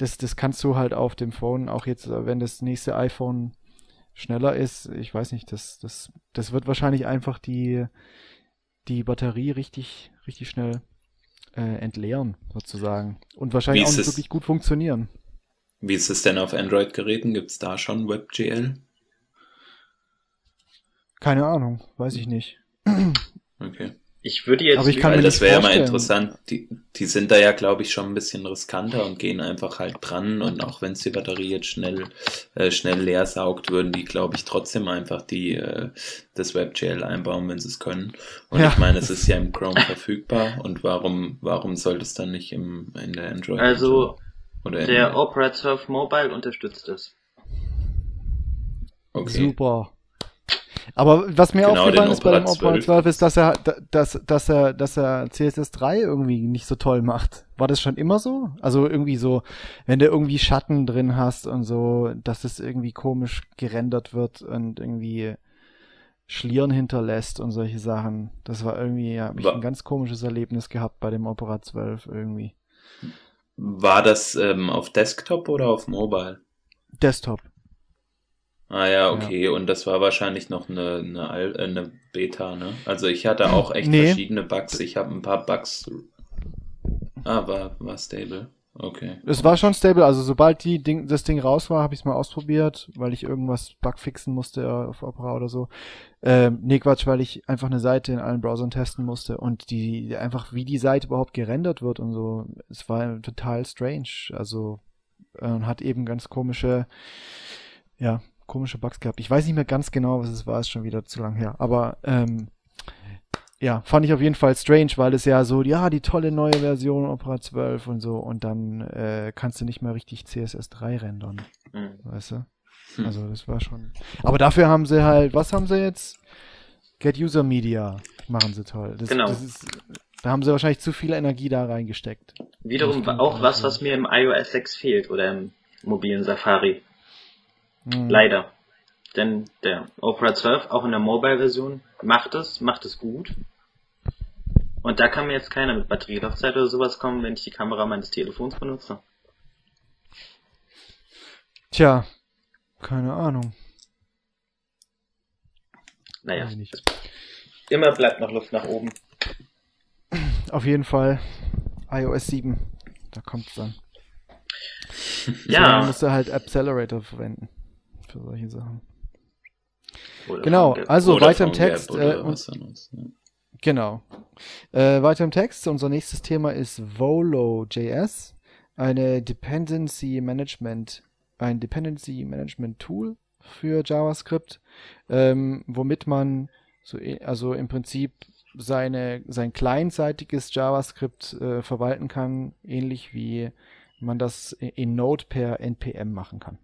das, das kannst du halt auf dem Phone, auch jetzt, äh, wenn das nächste iPhone schneller ist, ich weiß nicht, das, das, das wird wahrscheinlich einfach die, die Batterie richtig, richtig schnell äh, entleeren, sozusagen. Und wahrscheinlich auch nicht wirklich gut funktionieren. Wie ist es denn auf Android-Geräten? Gibt es da schon WebGL? Keine Ahnung, weiß ich nicht. Okay. Ich würde jetzt. Aber ich kann mir das wäre ja mal interessant. Die, die sind da ja, glaube ich, schon ein bisschen riskanter und gehen einfach halt dran. Und auch wenn es die Batterie jetzt schnell, äh, schnell leer saugt, würden die, glaube ich, trotzdem einfach die, äh, das WebGL einbauen, wenn sie es können. Und ja. ich meine, es ist ja im Chrome verfügbar. Und warum, warum sollte es dann nicht im, in der Android? Also, oder der Opera Surf Mobile unterstützt es. Okay. Super. Aber was mir Genau, aufgefallen ist bei dem Opera Opera 12 ist, dass er, dass, dass er, dass er CSS 3 irgendwie nicht so toll macht. War das schon immer so? Also irgendwie so, wenn du irgendwie Schatten drin hast und so, dass es irgendwie komisch gerendert wird und irgendwie Schlieren hinterlässt und solche Sachen. Das war irgendwie, ja, habe ich ein ganz komisches Erlebnis gehabt bei dem Opera 12 irgendwie. War das ähm, auf Desktop oder auf Mobile? Desktop. Ah ja, okay. Und das war wahrscheinlich noch eine, eine, äh, eine Beta, ne? Also ich hatte auch echt Nee. verschiedene Bugs. Ich habe ein paar Bugs. Ah, war, war stable. Okay. Es war schon stable, also sobald die Ding, das Ding raus war, habe ich es mal ausprobiert, weil ich irgendwas bugfixen musste äh, auf Opera oder so. Ähm, nee, Quatsch, weil ich einfach eine Seite in allen Browsern testen musste und die einfach, wie die Seite überhaupt gerendert wird und so, es war total strange. Also äh, hat eben ganz komische, ja, komische Bugs gehabt. Ich weiß nicht mehr ganz genau, was es war, ist schon wieder zu lang her. Aber ähm, ja, fand ich auf jeden Fall strange, weil es ja so, ja, die tolle neue Version Opera 12 und so und dann äh, kannst du nicht mehr richtig CSS3 rendern, Mhm. weißt du? Hm. Also das war schon. Aber dafür haben sie halt, was haben sie jetzt? Get User Media machen sie toll. Das, Genau. Das ist, da haben sie wahrscheinlich zu viel Energie da reingesteckt. Wiederum auch was, was mir im iOS 6 fehlt oder im mobilen Safari. Hm. Leider. Denn der Opera 12, auch in der Mobile-Version, macht es, macht es gut. Und da kann mir jetzt keiner mit Batterielaufzeit oder sowas kommen, wenn ich die Kamera meines Telefons benutze. Tja, keine Ahnung. Naja, immer bleibt noch Luft nach oben. Auf jeden Fall iOS 7. Da kommt's dann. So, dann Ja, musst du halt Accelerator verwenden. Für solche Sachen. oder Genau, Gap. also weiter im Text. Äh, anderes, ja. Genau. Äh, weiter im Text. Unser nächstes Thema ist Volo.js, eine Dependency Management, ein Dependency Management Tool für JavaScript, ähm, womit man so, eh- also im Prinzip seine, sein kleinseitiges JavaScript äh, verwalten kann, ähnlich wie man das in Node per NPM machen kann.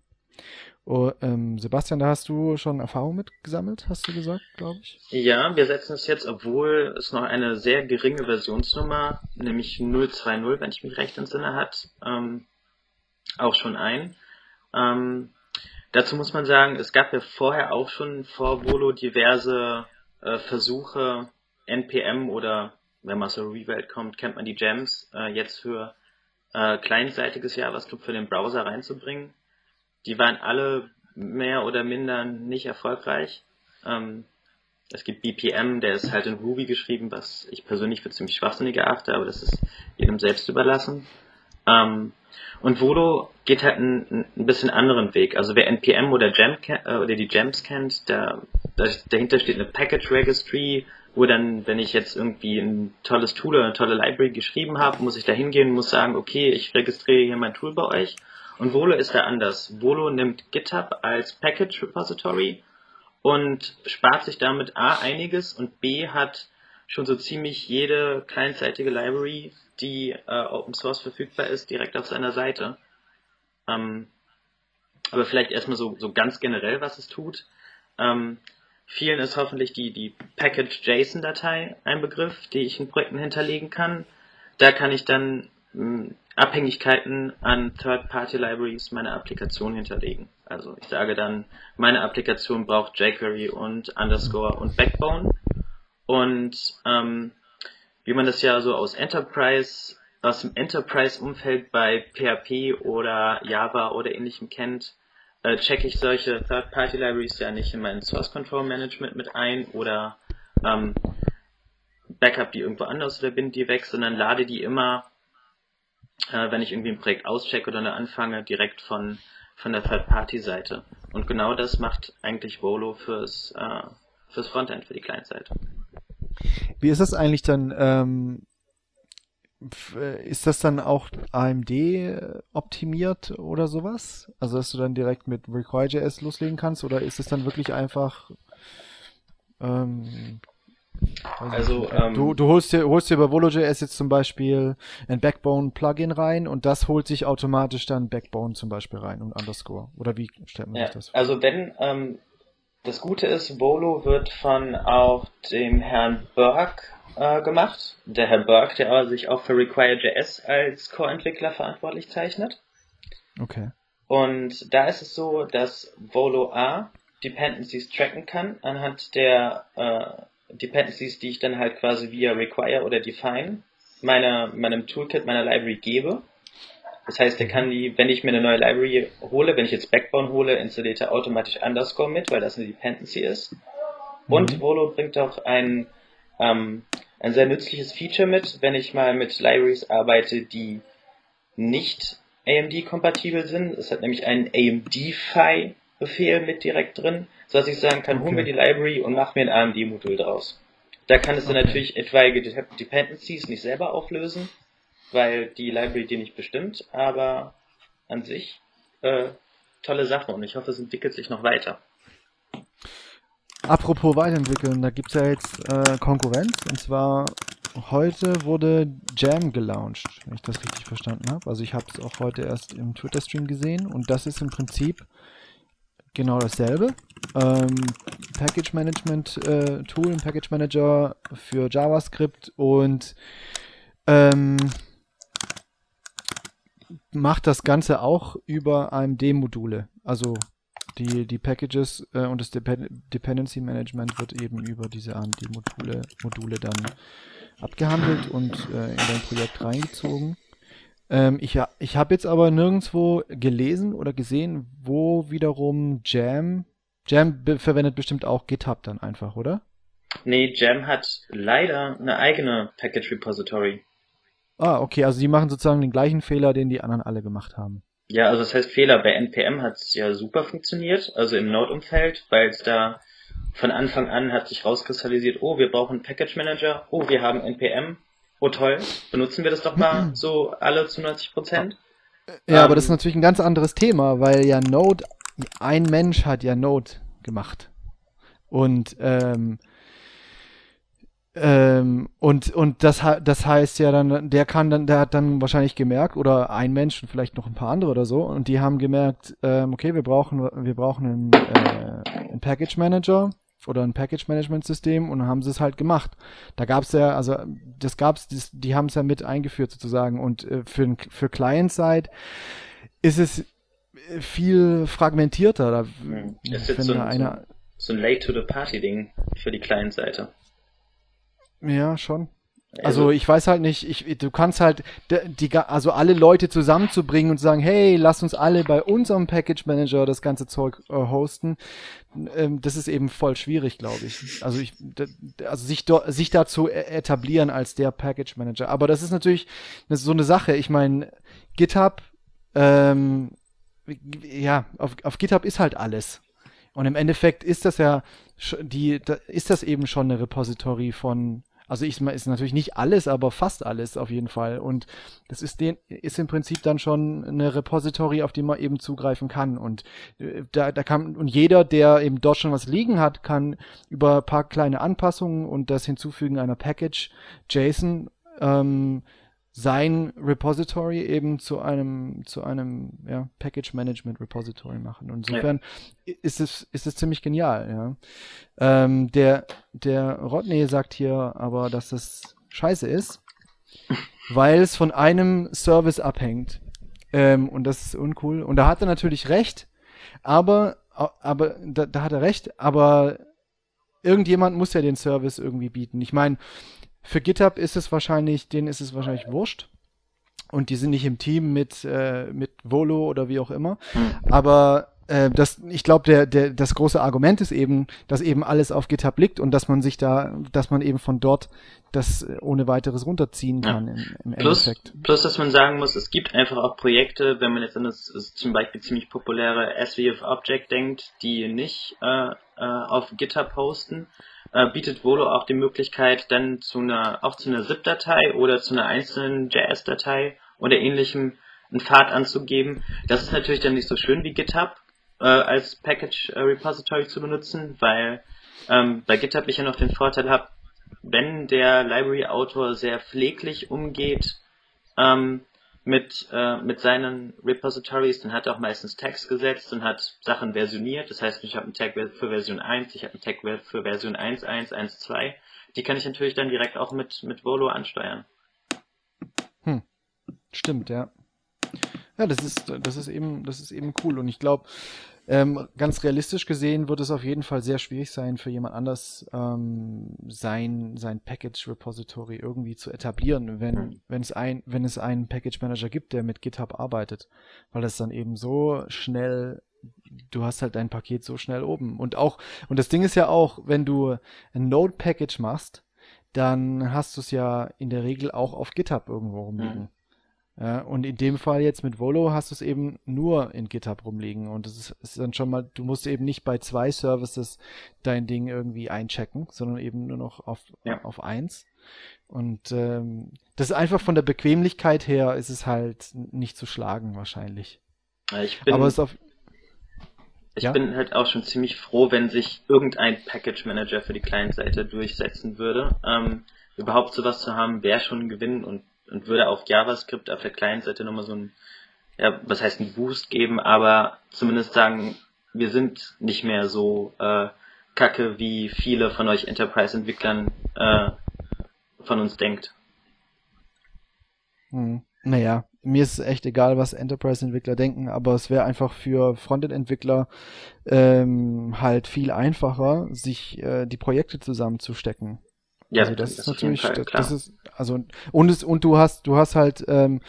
Oh, ähm, Sebastian, da hast du schon Erfahrung mit gesammelt, hast du gesagt, glaube ich? Ja, wir setzen es jetzt, obwohl es noch eine sehr geringe Versionsnummer, nämlich 020, wenn ich mich recht entsinne, hat, ähm, auch schon ein. Ähm, dazu muss man sagen, es gab ja vorher auch schon vor Volo diverse äh, Versuche, NPM oder, wenn man aus der Ruby-Welt kommt, kennt man die Gems, äh, jetzt für äh, kleinseitiges JavaScript für den Browser reinzubringen. Die waren alle mehr oder minder nicht erfolgreich. Ähm, es gibt BPM, der ist halt in Ruby geschrieben, was ich persönlich für ziemlich schwachsinnig erachte, aber das ist jedem selbst überlassen. Ähm, und Vodo geht halt einen, einen bisschen anderen Weg. Also wer NPM oder Gem äh, oder die Gems kennt, da, da dahinter steht eine Package Registry, wo dann, wenn ich jetzt irgendwie ein tolles Tool oder eine tolle Library geschrieben habe, muss ich da hingehen, muss sagen, okay, ich registriere hier mein Tool bei euch. Und Volo ist da anders. Volo nimmt GitHub als Package Repository und spart sich damit A einiges und B hat schon so ziemlich jede kleinseitige Library, die äh, Open Source verfügbar ist, direkt auf seiner Seite. Ähm, aber vielleicht erstmal so, so ganz generell, was es tut. Ähm, vielen ist hoffentlich die, die Package JSON-Datei ein Begriff, die ich in Projekten hinterlegen kann. Da kann ich dann Abhängigkeiten an Third-Party-Libraries meiner Applikation hinterlegen. Also ich sage dann, meine Applikation braucht jQuery und Underscore und Backbone. Und ähm, wie man das ja so aus Enterprise, aus dem Enterprise-Umfeld bei PHP oder Java oder ähnlichem kennt, äh, checke ich solche Third-Party-Libraries ja nicht in mein Source-Control-Management mit ein oder ähm, Backup die irgendwo anders oder bin die weg, sondern lade die immer, äh, wenn ich irgendwie ein Projekt auschecke oder anfange, direkt von, von der Third-Party-Seite. Und genau das macht eigentlich Volo fürs, äh, fürs Frontend, für die Client-Seite. Wie ist das eigentlich dann? Ähm, äh, ist das dann auch AMD optimiert oder sowas? Also dass du dann direkt mit Require.js loslegen kannst oder ist es dann wirklich einfach? Ähm, Also, nicht, ähm, du, du holst dir, holst dir bei Volo.js jetzt zum Beispiel ein Backbone-Plugin rein und das holt sich automatisch dann Backbone zum Beispiel rein und Underscore. Oder wie stellt man Ja, sich das vor? also wenn, ähm, das Gute ist, Volo wird von auch dem Herrn Burke äh, gemacht. Der Herr Burke, der sich auch für Require.js als Core-Entwickler verantwortlich zeichnet. Okay. Und da ist es so, dass Volo A Dependencies tracken kann anhand der äh, Dependencies, die ich dann halt quasi via Require oder Define meiner, meinem Toolkit, meiner Library gebe. Das heißt, er kann die, wenn ich mir eine neue Library hole, wenn ich jetzt Backbone hole, installiert er automatisch Underscore mit, weil das eine Dependency ist. Und mhm. Volo bringt auch ein, ähm, ein sehr nützliches Feature mit, wenn ich mal mit Libraries arbeite, die nicht AMD-kompatibel sind. Es hat nämlich einen AMD-Phi-Befehl mit direkt drin, sodass ich sagen kann, okay. hol mir die Library und mach mir ein AMD-Modul draus. Da kann es okay. dann natürlich etwaige Dependencies nicht selber auflösen, weil die Library die nicht bestimmt, aber an sich äh, tolle Sache und ich hoffe, es entwickelt sich noch weiter. Apropos weiterentwickeln, da gibt es ja jetzt äh, Konkurrenz und zwar heute wurde Jam gelauncht, wenn ich das richtig verstanden habe. Also ich habe es auch heute erst im Twitter-Stream gesehen und das ist im Prinzip genau dasselbe. Ähm, Package Management äh, Tool, Package Manager für JavaScript und ähm, macht das Ganze auch über AMD-Module. Also die, die Packages äh, und das Dep Dependency Management wird eben über diese AMD-Module Module dann abgehandelt und äh, in dein Projekt reingezogen. Ähm, ich ich habe jetzt aber nirgendwo gelesen oder gesehen, wo wiederum Jam, Jam verwendet bestimmt auch GitHub dann einfach, oder? Nee, Jam hat leider eine eigene Package Repository. Ah, okay, also die machen sozusagen den gleichen Fehler, den die anderen alle gemacht haben. Ja, also das heißt Fehler bei NPM hat es ja super funktioniert, also im Node-Umfeld, weil es da von Anfang an hat sich rauskristallisiert, oh, wir brauchen Package Manager, oh, wir haben NPM, oh toll, benutzen wir das doch mal so alle zu 90 Prozent. Ja, ähm, aber das ist natürlich ein ganz anderes Thema, weil ja Node, ein Mensch hat ja Node gemacht. Und ähm, ähm, und und das, das heißt ja dann, der kann dann, der hat dann wahrscheinlich gemerkt, oder ein Mensch und vielleicht noch ein paar andere oder so, und die haben gemerkt, ähm, okay, wir brauchen, wir brauchen einen, äh, einen Package Manager oder ein Package Management System und dann haben sie es halt gemacht. Da gab's ja, also das gab's, das, die haben es ja mit eingeführt sozusagen und äh, für, für Client-Side ist es viel fragmentierter. Da, hm. ist jetzt so ein, einer, so ein Late to the Party Ding für die Client-Seite. Ja, schon. Also, also ich weiß halt nicht, ich, du kannst halt die, also alle Leute zusammenzubringen und sagen, hey, lass uns alle bei unserem Package Manager das ganze Zeug äh, hosten, ähm, das ist eben voll schwierig, glaube ich. Also ich, also sich, sich dazu e, etablieren als der Package Manager. Aber das ist natürlich so eine Sache. Ich meine, GitHub, ähm, ja, auf, auf GitHub ist halt alles. Und im Endeffekt ist das ja die, ist das eben schon eine Repository von also ich ist natürlich nicht alles, aber fast alles auf jeden Fall. Und das ist den, ist im Prinzip dann schon eine Repository, auf die man eben zugreifen kann. Und äh, da, da kann, und jeder, der eben dort schon was liegen hat, kann über ein paar kleine Anpassungen und das Hinzufügen einer Package JSON ähm, sein Repository eben zu einem zu einem ja, Package Management Repository machen. Und insofern ja. ist es ist es ziemlich genial. Ja. Ähm, der der Rodney sagt hier aber, dass das scheiße ist, weil es von einem Service abhängt. Ähm, und das ist uncool. Und da hat er natürlich recht, aber aber da, da hat er recht, aber irgendjemand muss ja den Service irgendwie bieten. Ich meine, für GitHub ist es wahrscheinlich, denen ist es wahrscheinlich wurscht. Und die sind nicht im Team mit, äh, mit Volo oder wie auch immer. Mhm. Aber äh, das, ich glaube, der, der, das große Argument ist eben, dass eben alles auf GitHub liegt und dass man sich da, dass man eben von dort das ohne weiteres runterziehen kann ja. im, im plus, Endeffekt. Plus, dass man sagen muss, es gibt einfach auch Projekte, wenn man jetzt an das, das zum Beispiel ziemlich populäre SVF Object denkt, die nicht äh, äh, auf GitHub hosten, äh, bietet Volo auch die Möglichkeit, dann zu einer, auch zu einer ZIP-Datei oder zu einer einzelnen JS-Datei oder ähnlichem einen Pfad anzugeben. Das ist natürlich dann nicht so schön wie GitHub äh, als Package äh, Repository zu benutzen, weil ähm, bei GitHub ich ja noch den Vorteil habe, wenn der Library-Autor sehr pfleglich umgeht ähm, mit, äh, mit seinen Repositories, dann hat er auch meistens Tags gesetzt und hat Sachen versioniert. Das heißt, ich habe einen Tag für Version 1, ich habe einen Tag für Version 1.1.1.2. Die kann ich natürlich dann direkt auch mit, mit Volo ansteuern. Hm. Stimmt, ja. Ja, das ist, das ist eben, das ist eben cool. Und ich glaube, ähm, ganz realistisch gesehen wird es auf jeden Fall sehr schwierig sein, für jemand anders ähm, sein, sein Package Repository irgendwie zu etablieren, wenn, mhm. wenn es ein, wenn es einen Package Manager gibt, der mit GitHub arbeitet. Weil das dann eben so schnell du hast halt dein Paket so schnell oben. Und auch, und das Ding ist ja auch, wenn du ein Node-Package machst, dann hast du es ja in der Regel auch auf GitHub irgendwo rumliegen. Mhm. Ja, und in dem Fall jetzt mit Volo hast du es eben nur in GitHub rumliegen und das ist, ist, dann schon mal, du musst eben nicht bei zwei Services dein Ding irgendwie einchecken, sondern eben nur noch auf, ja. auf eins. Und ähm, das ist einfach von der Bequemlichkeit her ist es halt nicht zu schlagen wahrscheinlich. Ich bin, Aber es auf, ich ja? bin halt auch schon ziemlich froh, wenn sich irgendein Package Manager für die Client-Seite durchsetzen würde. Ähm, überhaupt sowas zu haben, wäre schon ein Gewinn und und würde auf JavaScript auf der Client-Seite nochmal so ein, ja, was heißt ein Boost geben, aber zumindest sagen, wir sind nicht mehr so äh, kacke, wie viele von euch Enterprise-Entwicklern äh, von uns denkt. Hm. Naja, mir ist echt egal, was Enterprise-Entwickler denken, aber es wäre einfach für Frontend-Entwickler ähm, halt viel einfacher, sich äh, die Projekte zusammenzustecken. Ja, also das, das ist natürlich, Fall, das, das, ist also und es und du hast du hast halt ähm,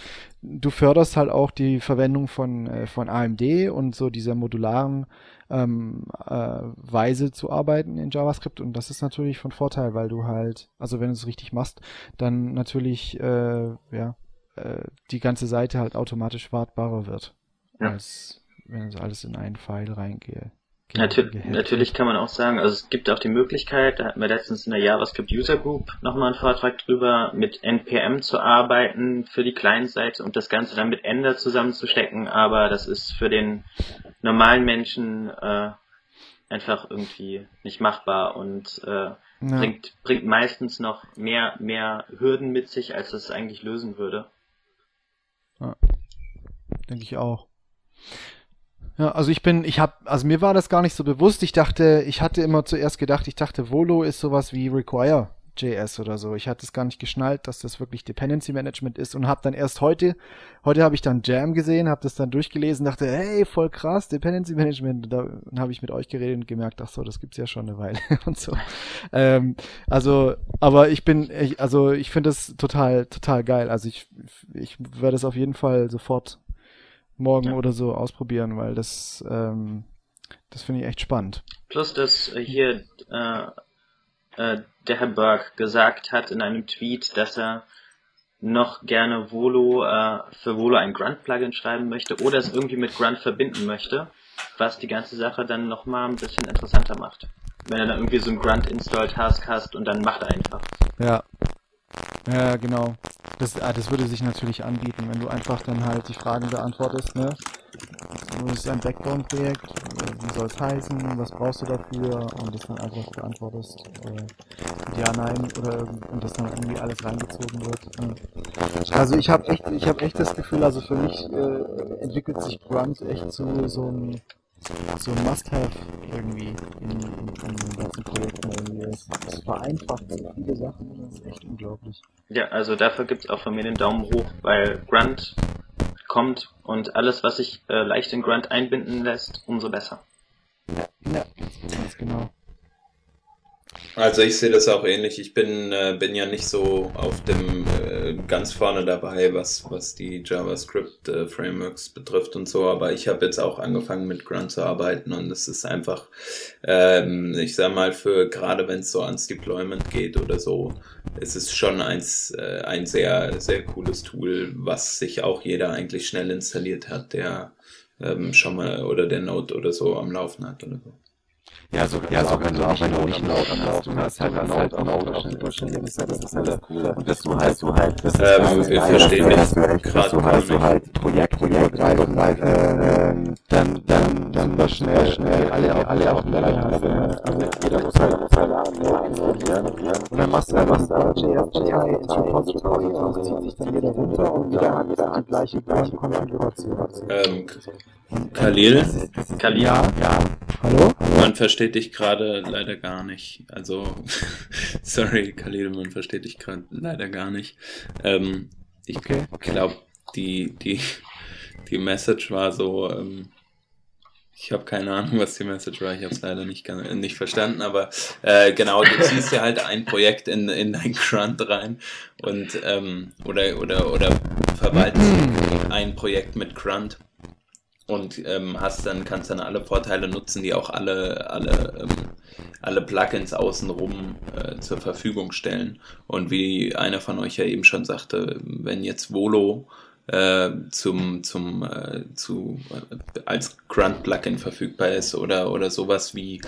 du förderst halt auch die Verwendung von äh, von AMD und so dieser modularen ähm, äh, Weise zu arbeiten in JavaScript und das ist natürlich von Vorteil, weil du halt also wenn du es richtig machst, dann natürlich äh, ja äh, die ganze Seite halt automatisch wartbarer wird ja. als wenn es alles in einen Pfeil reingeht. Natürlich, natürlich kann man auch sagen, also es gibt auch die Möglichkeit, da hatten wir letztens in der JavaScript User Group nochmal einen Vortrag drüber, mit NPM zu arbeiten für die Client-Seite und das Ganze dann mit Ender zusammenzustecken, aber das ist für den normalen Menschen äh, einfach irgendwie nicht machbar und äh, ja. bringt, bringt meistens noch mehr, mehr Hürden mit sich, als das eigentlich lösen würde. Ja. Denke ich auch. Ja, also ich bin, ich habe, also mir war das gar nicht so bewusst. Ich dachte, ich hatte immer zuerst gedacht, ich dachte, Volo ist sowas wie Require JS oder so. Ich hatte es gar nicht geschnallt, dass das wirklich Dependency Management ist und habe dann erst heute, heute habe ich dann Jam gesehen, habe das dann durchgelesen, dachte, hey, voll krass, Dependency Management. Dann habe ich mit euch geredet und gemerkt, ach so, das gibt's ja schon eine Weile und so. Ähm, also, aber ich bin, ich, also ich finde das total, total geil. Also ich, ich werde es auf jeden Fall sofort morgen ja. oder so ausprobieren, weil das, ähm, das finde ich echt spannend. Plus, dass hier äh, äh, der Herr Berg gesagt hat in einem Tweet, dass er noch gerne Volo äh, für Volo ein Grunt-Plugin schreiben möchte oder es irgendwie mit Grunt verbinden möchte, was die ganze Sache dann nochmal ein bisschen interessanter macht. Wenn er dann irgendwie so ein Grunt-Install-Task hast und dann macht er einfach. Ja, ja, genau. Das, ah, das würde sich natürlich anbieten, wenn du einfach dann halt die Fragen beantwortest, ne? Das ist ein Backbone-Projekt, wie soll es heißen, was brauchst du dafür und das dann einfach beantwortest. Äh, ja, nein, oder und das dann irgendwie alles reingezogen wird. Ne? Also ich habe echt, ich habe echt das Gefühl, also für mich äh, entwickelt sich Grunt echt zu so einem so ein Must-Have irgendwie in, in, in den ganzen Projekten irgendwie. Es, es vereinfacht so viele Sachen, das ist echt unglaublich. Ja, also dafür gibt's auch von mir den Daumen hoch, weil Grunt kommt und alles, was sich äh, leicht in Grunt einbinden lässt, umso besser. Ja, ja, ganz genau. Also ich sehe das auch ähnlich. Ich bin, äh, bin ja nicht so auf dem äh, ganz vorne dabei, was, was die JavaScript äh, Frameworks betrifft und so, aber ich habe jetzt auch angefangen mit Grunt zu arbeiten und es ist einfach, ähm, ich sag mal, für gerade wenn es so ans Deployment geht oder so, es ist schon eins, äh, ein sehr, sehr cooles Tool, was sich auch jeder eigentlich schnell installiert hat, der ähm, schon mal oder der Node oder so am Laufen hat oder so. Ja, sogar, ja, sogar also auch wenn du nicht laut am Laufen hast, halt dann laut am Auto stehen, das ist halt das halt Coole. Und dass du halt, du halt, das ist ähm, wir verstehen dass du halt, dass du halt, so halt Projekt, Projekt, und live, ähm, dann, dann, dann war schnell, schnell, alle, alle auf dem Level, also, jeder muss halt, muss halt lernen, und dann machst du, dann machst du aber ins Repository und zieht sich dann wieder runter und wieder an die gleiche, gleiche Konfiguration. Ähm, Khalil? Khalil? Ja, ja. Hallo? Man versteht dich gerade leider gar nicht. Also, sorry, Khalil, man versteht dich gerade leider gar nicht. Ähm, ich Okay. glaube, die, die, die Message war so, ähm, ich habe keine Ahnung, was die Message war, ich habe es leider nicht, nicht verstanden, aber äh, genau, du ziehst ja halt ein Projekt in, in dein Grunt rein und ähm, oder, oder, oder verwaltest ein Projekt mit Grunt und ähm, hast dann, kannst dann alle Vorteile nutzen, die auch alle, alle, ähm, alle Plugins außenrum äh, zur Verfügung stellen. Und wie einer von euch ja eben schon sagte, wenn jetzt Volo äh, zum, zum, äh, zu, äh, als Grunt-Plugin verfügbar ist oder, oder sowas wie,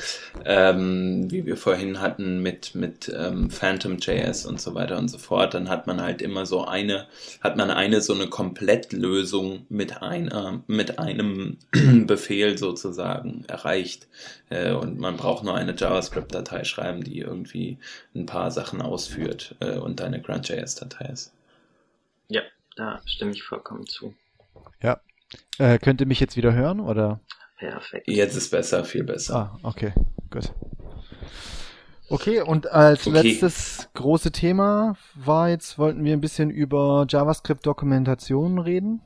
ähm, wie wir vorhin hatten mit, mit ähm, Phantom.js und so weiter und so fort, dann hat man halt immer so eine, hat man eine so eine Komplettlösung mit einer, mit einem Befehl sozusagen erreicht. Äh, und man braucht nur eine JavaScript-Datei schreiben, die irgendwie ein paar Sachen ausführt äh, und eine Grunt.js-Datei ist. Ja, da stimme ich vollkommen zu. Äh, könnt ihr mich jetzt wieder hören oder? Perfekt. Jetzt ist besser, viel besser. Ah, okay, gut. Okay, und als Okay. letztes große Thema war jetzt, wollten wir ein bisschen über JavaScript-Dokumentation reden.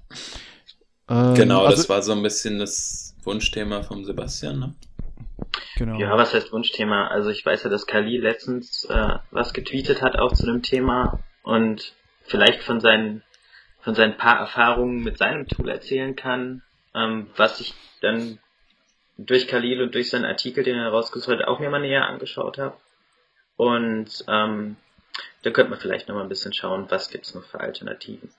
Ähm, Genau, also, das war so ein bisschen das Wunschthema vom Sebastian. Ne? genau. Ja, was heißt Wunschthema? Also ich weiß ja, dass Kali letztens äh, was getweetet hat auch zu dem Thema und vielleicht von seinen von seinen paar Erfahrungen mit seinem Tool erzählen kann, ähm, was ich dann durch Khalil und durch seinen Artikel, den er rausgesucht hat, auch mir mal näher angeschaut habe. Und ähm, da könnte man vielleicht noch mal ein bisschen schauen, was gibt's noch für Alternativen.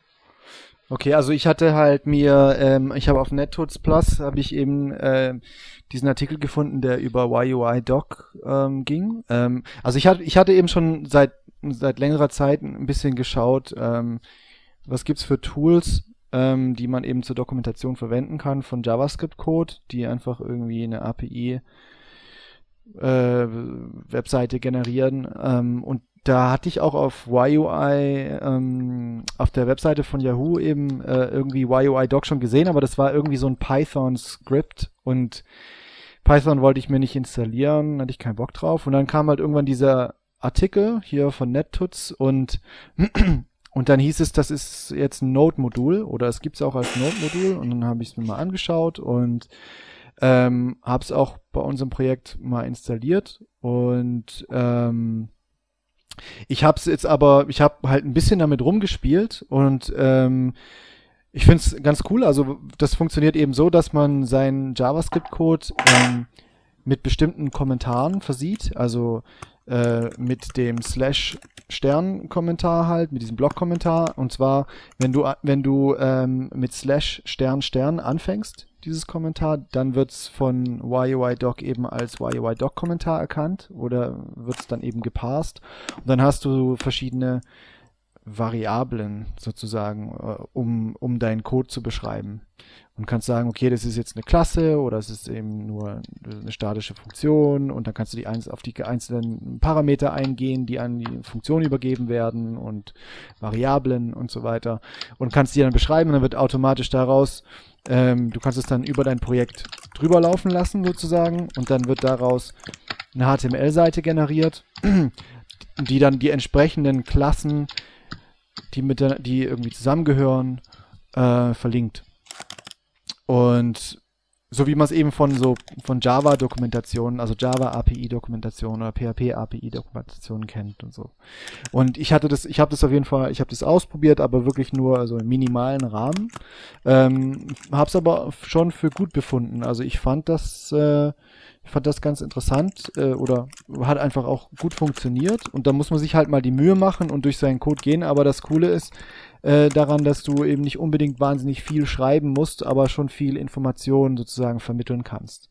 Okay, also ich hatte halt mir, ähm, ich habe auf NetTools Plus habe ich eben äh, diesen Artikel gefunden, der über YUI Doc ähm, ging. Ähm, also ich hatte, ich hatte eben schon seit seit längerer Zeit ein bisschen geschaut, ähm, was gibt's für Tools, ähm, die man eben zur Dokumentation verwenden kann von JavaScript-Code, die einfach irgendwie eine API äh, Webseite generieren. Ähm, und da hatte ich auch auf YUI, ähm, auf der Webseite von Yahoo eben äh, irgendwie YUI Doc schon gesehen, aber das war irgendwie so ein Python-Skript und Python wollte ich mir nicht installieren, hatte ich keinen Bock drauf. Und dann kam halt irgendwann dieser Artikel hier von NetTuts und und dann hieß es, das ist jetzt ein Node-Modul oder es gibt's auch als Node-Modul und dann habe ich es mir mal angeschaut und ähm, habe es auch bei unserem Projekt mal installiert und ähm, ich habe es jetzt aber, ich habe halt ein bisschen damit rumgespielt und ähm, ich finde es ganz cool. Also das funktioniert eben so, dass man seinen JavaScript-Code ähm, mit bestimmten Kommentaren versieht. Also äh, mit dem Slash Stern Kommentar halt, mit diesem Block-Kommentar. Und zwar, wenn du wenn du ähm, mit Slash Stern Stern anfängst, dieses Kommentar, dann wird's von YUI-Doc eben als YUI-Doc-Kommentar erkannt oder wird's dann eben geparst. Und dann hast du verschiedene Variablen sozusagen, äh, um, um deinen Code zu beschreiben. Und kannst sagen, okay, das ist jetzt eine Klasse oder es ist eben nur eine statische Funktion und dann kannst du die eins auf die einzelnen Parameter eingehen, die an die Funktion übergeben werden und Variablen und so weiter und kannst die dann beschreiben und dann wird automatisch daraus, ähm, du kannst es dann über dein Projekt drüber laufen lassen sozusagen und dann wird daraus eine HTML-Seite generiert, die dann die entsprechenden Klassen, die mit der, die irgendwie zusammengehören, äh, verlinkt. Und so wie man es eben von so von Java Dokumentationen, also Java API Dokumentationen oder PHP API Dokumentationen kennt und so. Und ich hatte das, ich habe das auf jeden Fall, ich habe das ausprobiert, aber wirklich nur also im minimalen Rahmen. Ähm, habe es aber schon für gut befunden. Also ich fand das, äh, ich fand das ganz interessant äh, oder hat einfach auch gut funktioniert. Und da muss man sich halt mal die Mühe machen und durch seinen Code gehen. Aber das Coole ist, äh, daran, dass du eben nicht unbedingt wahnsinnig viel schreiben musst, aber schon viel Information sozusagen vermitteln kannst.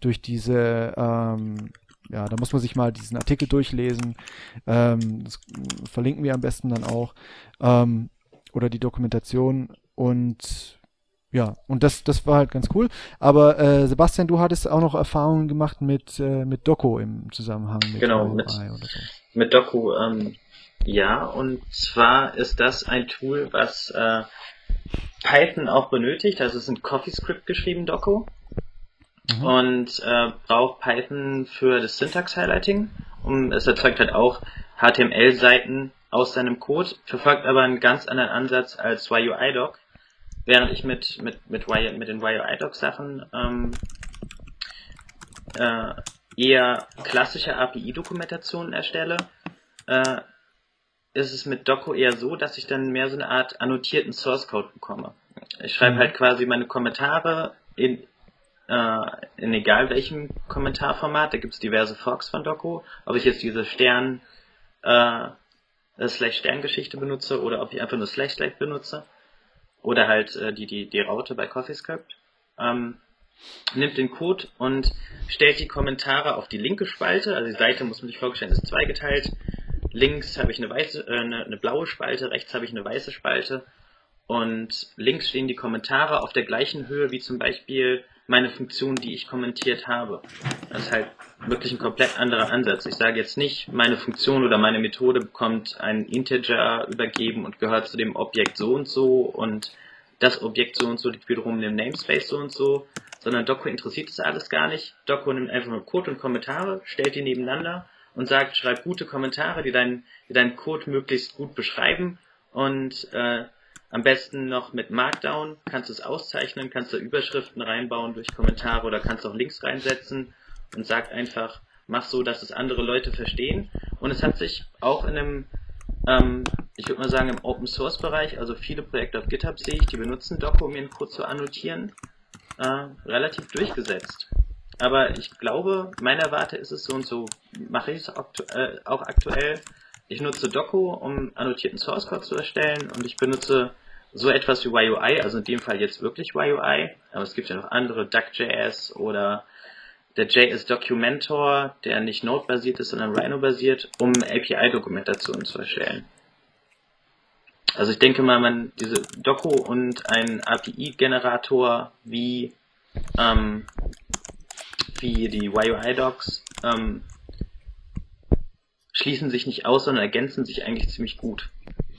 Durch diese, ähm, ja, da muss man sich mal diesen Artikel durchlesen. Ähm, das verlinken wir am besten dann auch. Ähm, oder die Dokumentation. Und ja, und das, das war halt ganz cool. Aber äh, Sebastian, du hattest auch noch Erfahrungen gemacht mit, äh, mit Doku im Zusammenhang mit Genau, mit, so. mit Doku, ähm, ja, und zwar ist das ein Tool, was äh, Python auch benötigt. Also es ist ein CoffeeScript geschrieben, Doku. Mhm. Und äh, braucht Python für das Syntax-Highlighting. Und es erzeugt halt auch HTML-Seiten aus seinem Code, verfolgt aber einen ganz anderen Ansatz als YUIDoc während ich mit, mit, mit, y, mit den YUI-Doc-Sachen ähm, äh, eher klassische API-Dokumentationen erstelle, äh, ist es mit Doco eher so, dass ich dann mehr so eine Art annotierten Source-Code bekomme. Ich schreibe mhm. halt quasi meine Kommentare in, äh, in egal welchem Kommentarformat, da gibt es diverse Forks von Doco, ob ich jetzt diese Stern äh, Slash Sterngeschichte benutze oder ob ich einfach nur Slash Slash benutze oder halt äh, die, die, die Raute bei CoffeeScript, ähm, nimmt den Code und stellt die Kommentare auf die linke Spalte, also die Seite muss man sich vorstellen, ist zweigeteilt. Links habe ich eine weiße, äh, eine, eine blaue Spalte, rechts habe ich eine weiße Spalte und links stehen die Kommentare auf der gleichen Höhe wie zum Beispiel meine Funktion, die ich kommentiert habe. Das ist halt wirklich ein komplett anderer Ansatz. Ich sage jetzt nicht, meine Funktion oder meine Methode bekommt einen Integer übergeben und gehört zu dem Objekt so und so und das Objekt so und so liegt wiederum in dem Namespace so und so, sondern Docker interessiert das alles gar nicht. Docker nimmt einfach nur Code und Kommentare, stellt die nebeneinander und sagt, schreib gute Kommentare, die deinen, die deinen Code möglichst gut beschreiben und äh, am besten noch mit Markdown, kannst du es auszeichnen, kannst du Überschriften reinbauen durch Kommentare oder kannst auch Links reinsetzen und sagt einfach, mach so, dass es andere Leute verstehen. Und es hat sich auch in einem, ähm, ich würde mal sagen, im Open Source Bereich, also viele Projekte auf GitHub sehe ich, die benutzen Docker, um ihren Code zu annotieren, äh, relativ durchgesetzt. Aber ich glaube, meiner Warte ist es so und so, mache ich es äh, auch aktuell. Ich nutze Doku, um annotierten Source Code zu erstellen und ich benutze so etwas wie YUI, also in dem Fall jetzt wirklich YUI, aber es gibt ja noch andere, Duck.js oder der JS Documentor, der nicht Node-basiert ist, sondern Rhino-basiert, um API-Dokumentationen zu erstellen. Also ich denke mal, man diese Doku und ein API-Generator wie ähm, wie die YUI-Docs ähm, schließen sich nicht aus, sondern ergänzen sich eigentlich ziemlich gut.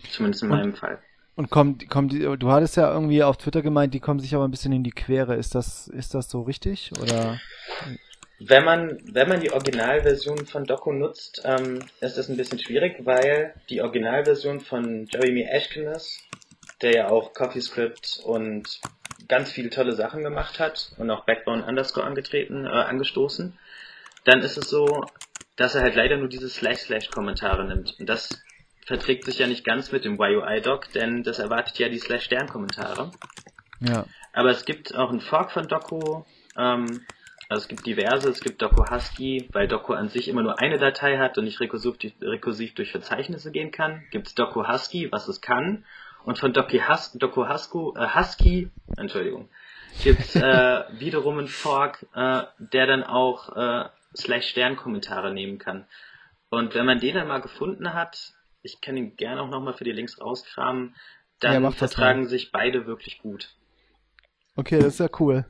Zumindest in meinem Fall. Und kommt, kommt die, du hattest ja irgendwie auf Twitter gemeint, die kommen sich aber ein bisschen in die Quere. Ist das, ist das so richtig? Oder? Wenn man, wenn man die Originalversion von Doku nutzt, ähm, ist das ein bisschen schwierig, weil die Originalversion von Jeremy Ashkenas, der ja auch CoffeeScript und ganz viele tolle Sachen gemacht hat und auch Backbone Underscore angetreten, äh, angestoßen, dann ist es so, dass er halt leider nur diese Slash-Slash-Kommentare nimmt. Und das verträgt sich ja nicht ganz mit dem YUI-Doc, denn das erwartet ja die Slash-Stern-Kommentare. Ja. Aber es gibt auch einen Fork von Doku, ähm, also es gibt diverse, es gibt Doku Husky, weil Doku an sich immer nur eine Datei hat und nicht rekursiv durch, rekursiv durch Verzeichnisse gehen kann. Gibt es Doku Husky, was es kann. Und von Doku, Hus Doku Husky, äh, Husky, Entschuldigung, gibt es äh, wiederum einen Fork, äh, der dann auch äh, Slash Stern Kommentare nehmen kann. Und wenn man den dann mal gefunden hat, ich kann ihn gerne auch nochmal für die Links rauskramen. Dann ja, vertragen sich beide wirklich gut. Okay, das ist ja cool.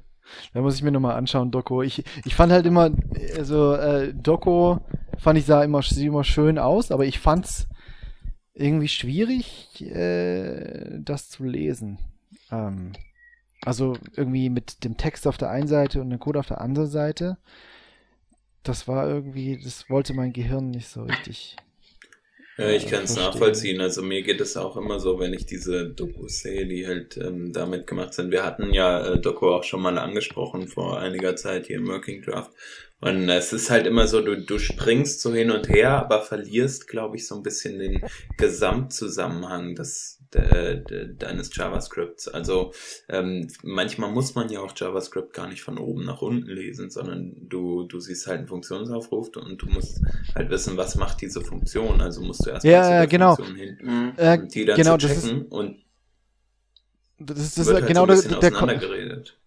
Da muss ich mir nochmal anschauen, Doku. Ich, ich fand halt immer, also äh, Doku fand ich sah immer, sieht immer schön aus, aber ich fand's irgendwie schwierig, äh, das zu lesen. Ähm, also irgendwie mit dem Text auf der einen Seite und dem Code auf der anderen Seite. Das war irgendwie, das wollte mein Gehirn nicht so richtig. Ja, ich kann es nachvollziehen. Also mir geht es auch immer so, wenn ich diese Dokus sehe, die halt ähm, damit gemacht sind. Wir hatten ja äh, Doku auch schon mal angesprochen vor einiger Zeit hier im Working Draft. Und es ist halt immer so, du, du springst so hin und her, aber verlierst, glaube ich, so ein bisschen den Gesamtzusammenhang des, de, de, deines JavaScripts. Also ähm, manchmal muss man ja auch JavaScript gar nicht von oben nach unten lesen, sondern du, du siehst halt einen Funktionsaufruf und du musst halt wissen, was macht diese Funktion. Also musst du erst ja, ja, genau. hin, mhm. äh, die dann genau, zu checken und das ist, das Wird ist halt genau so ein der, bisschen der auseinandergeredet.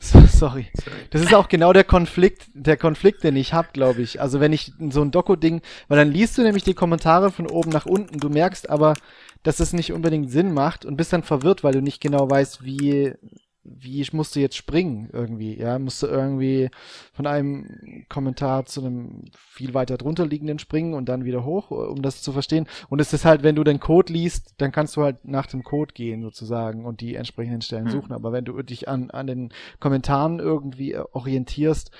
Sorry. Das ist auch genau der Konflikt, der Konflikt, den ich hab, glaube ich. Also wenn ich so ein Doku-Ding, weil dann liest du nämlich die Kommentare von oben nach unten, du merkst aber, dass es nicht unbedingt Sinn macht und bist dann verwirrt, weil du nicht genau weißt, wie, wie ich musste jetzt springen irgendwie, ja, musste irgendwie von einem Kommentar zu einem viel weiter drunter liegenden springen und dann wieder hoch, um das zu verstehen. Und es ist halt, wenn du den Code liest, dann kannst du halt nach dem Code gehen sozusagen und die entsprechenden Stellen Hm. suchen. Aber wenn du dich an, an den Kommentaren irgendwie orientierst,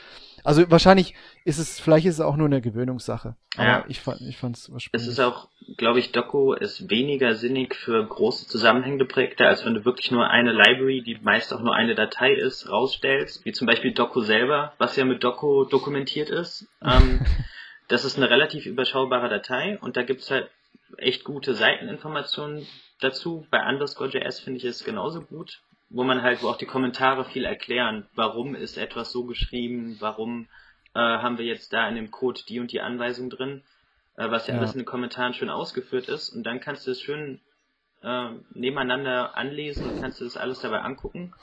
also wahrscheinlich ist es, vielleicht ist es auch nur eine Gewöhnungssache. Aber Ja. ich fand, ich fand's Es spannend. ist auch, glaube ich, Doku ist weniger sinnig für große zusammenhängende Projekte, als wenn du wirklich nur eine Library, die meist auch nur eine Datei ist, rausstellst, wie zum Beispiel Doku selber, was ja mit Doku dokumentiert ist. Ähm, das ist eine relativ überschaubare Datei und da gibt's halt echt gute Seiteninformationen dazu. Bei Underscore.js finde ich es genauso gut, wo man halt, wo auch die Kommentare viel erklären, warum ist etwas so geschrieben, warum äh, haben wir jetzt da in dem Code die und die Anweisung drin äh, was ja, Ja. alles in den Kommentaren schön ausgeführt ist. Und dann kannst du es schön äh, nebeneinander anlesen und kannst du das alles dabei angucken.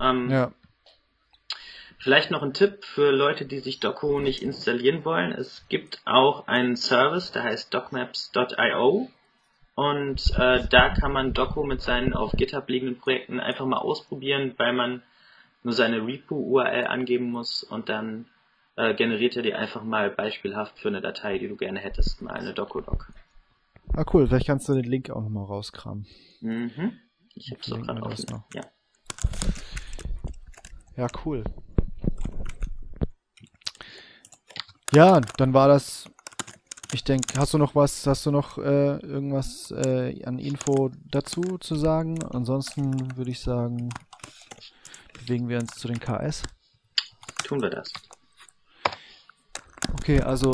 Ähm, ja. Vielleicht noch ein Tipp für Leute, die sich Doku nicht installieren wollen. Es gibt auch einen Service, der heißt docmaps.io. Und äh, da kann man Doku mit seinen auf GitHub liegenden Projekten einfach mal ausprobieren, weil man nur seine Repo-URL angeben muss und dann äh, generiert er dir einfach mal beispielhaft für eine Datei, die du gerne hättest, mal eine Doku-Doc. Ah, cool. Vielleicht kannst du den Link auch nochmal rauskramen. Mhm. Ich hab's doch gerade offen. noch. Ja. Ja, cool. Ja, dann war das. Ich denke, hast du noch was, hast du noch äh, irgendwas äh, an Info dazu zu sagen? Ansonsten würde ich sagen, bewegen wir uns zu den KS. Tun wir das. Okay, also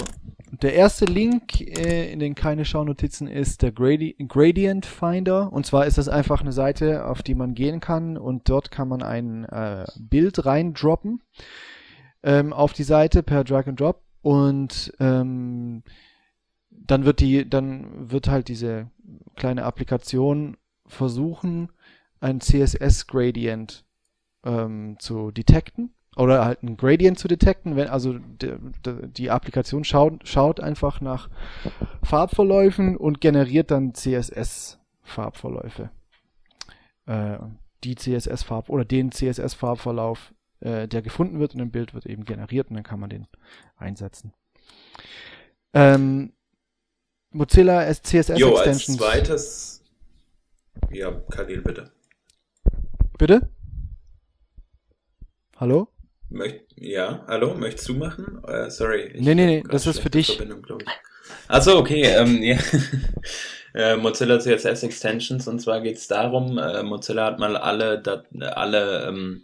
der erste Link äh, in den keine Schaunotizen ist der Gradi Gradient Finder. Und zwar ist das einfach eine Seite, auf die man gehen kann und dort kann man ein äh, Bild reindroppen ähm, auf die Seite per Drag and Drop und ähm, dann wird die, dann wird halt diese kleine Applikation versuchen, ein CSS Gradient ähm, zu detekten oder halt ein Gradient zu detekten, wenn also de, de, die Applikation schaut, schaut einfach nach Farbverläufen und generiert dann CSS Farbverläufe. Äh, die CSS Farb oder den CSS Farbverlauf, äh, der gefunden wird in dem Bild wird eben generiert und dann kann man den einsetzen. Ähm, Mozilla CSS Jo, als Extensions. zweites. Ja, Khalil, bitte. Bitte? Hallo? Möcht, ja, hallo, möchtest du machen? Äh, sorry. Nee, nee, nee, grad das ist für dich. Achso, okay. Ähm, ja. äh, Mozilla CSS Extensions und zwar geht es darum, äh, Mozilla hat mal alle, Dat alle ähm,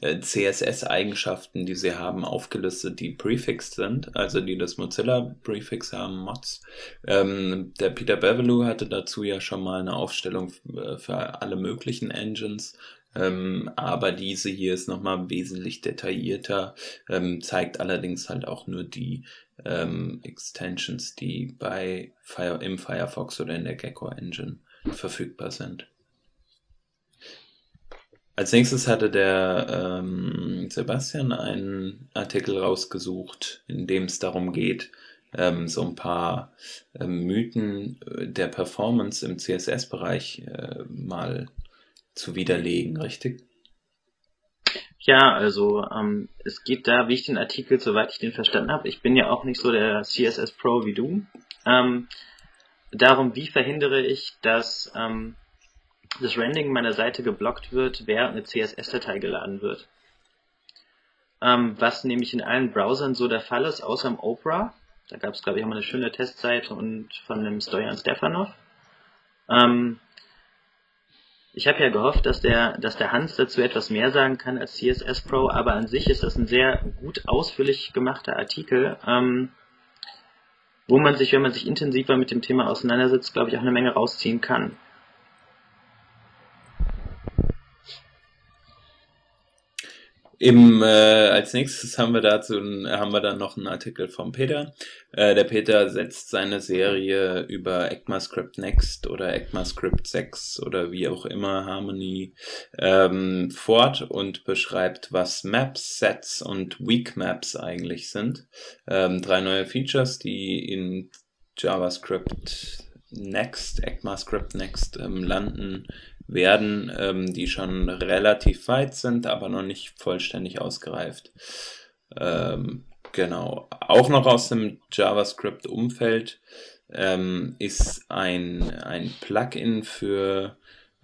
äh, CSS-Eigenschaften, die sie haben, aufgelistet, die prefixed sind, also die das Mozilla-Prefix haben, Mods. Ähm, der Peter Bevelou hatte dazu ja schon mal eine Aufstellung äh, für alle möglichen Engines, ähm, aber diese hier ist nochmal wesentlich detaillierter, ähm, zeigt allerdings halt auch nur die ähm, Extensions, die bei Fire, im Firefox oder in der Gecko Engine verfügbar sind. Als nächstes hatte der ähm, Sebastian einen Artikel rausgesucht, in dem es darum geht, ähm, so ein paar ähm, Mythen äh, der Performance im CSS-Bereich äh, mal zu widerlegen, richtig? Ja, also ähm, es geht da, wie ich den Artikel, soweit ich den verstanden habe, ich bin ja auch nicht so der CSS Pro wie du, ähm, darum, wie verhindere ich, dass ähm, das Rendering meiner Seite geblockt wird, während eine CSS-Datei geladen wird. Ähm, was nämlich in allen Browsern so der Fall ist, außer im Opera. Da gab es, glaube ich, auch mal eine schöne Testseite und von dem Stojan Stefanov. Ähm, ich habe ja gehofft, dass der, dass der Hans dazu etwas mehr sagen kann als CSS Pro, aber an sich ist das ein sehr gut ausführlich gemachter Artikel, ähm, wo man sich, wenn man sich intensiver mit dem Thema auseinandersetzt, glaube ich, auch eine Menge rausziehen kann. Im, äh, als nächstes haben wir dazu haben wir dann noch einen Artikel vom Peter. Äh, der Peter setzt seine Serie über ECMAScript Next oder ECMAScript 6 oder wie auch immer Harmony ähm, fort und beschreibt, was Maps, Sets und Weak Maps eigentlich sind. Ähm, drei neue Features, die in JavaScript Next, ECMAScript Next ähm, landen werden, ähm, die schon relativ weit sind, aber noch nicht vollständig ausgereift. Ähm, genau. Auch noch aus dem JavaScript-Umfeld ähm, ist ein, ein Plugin für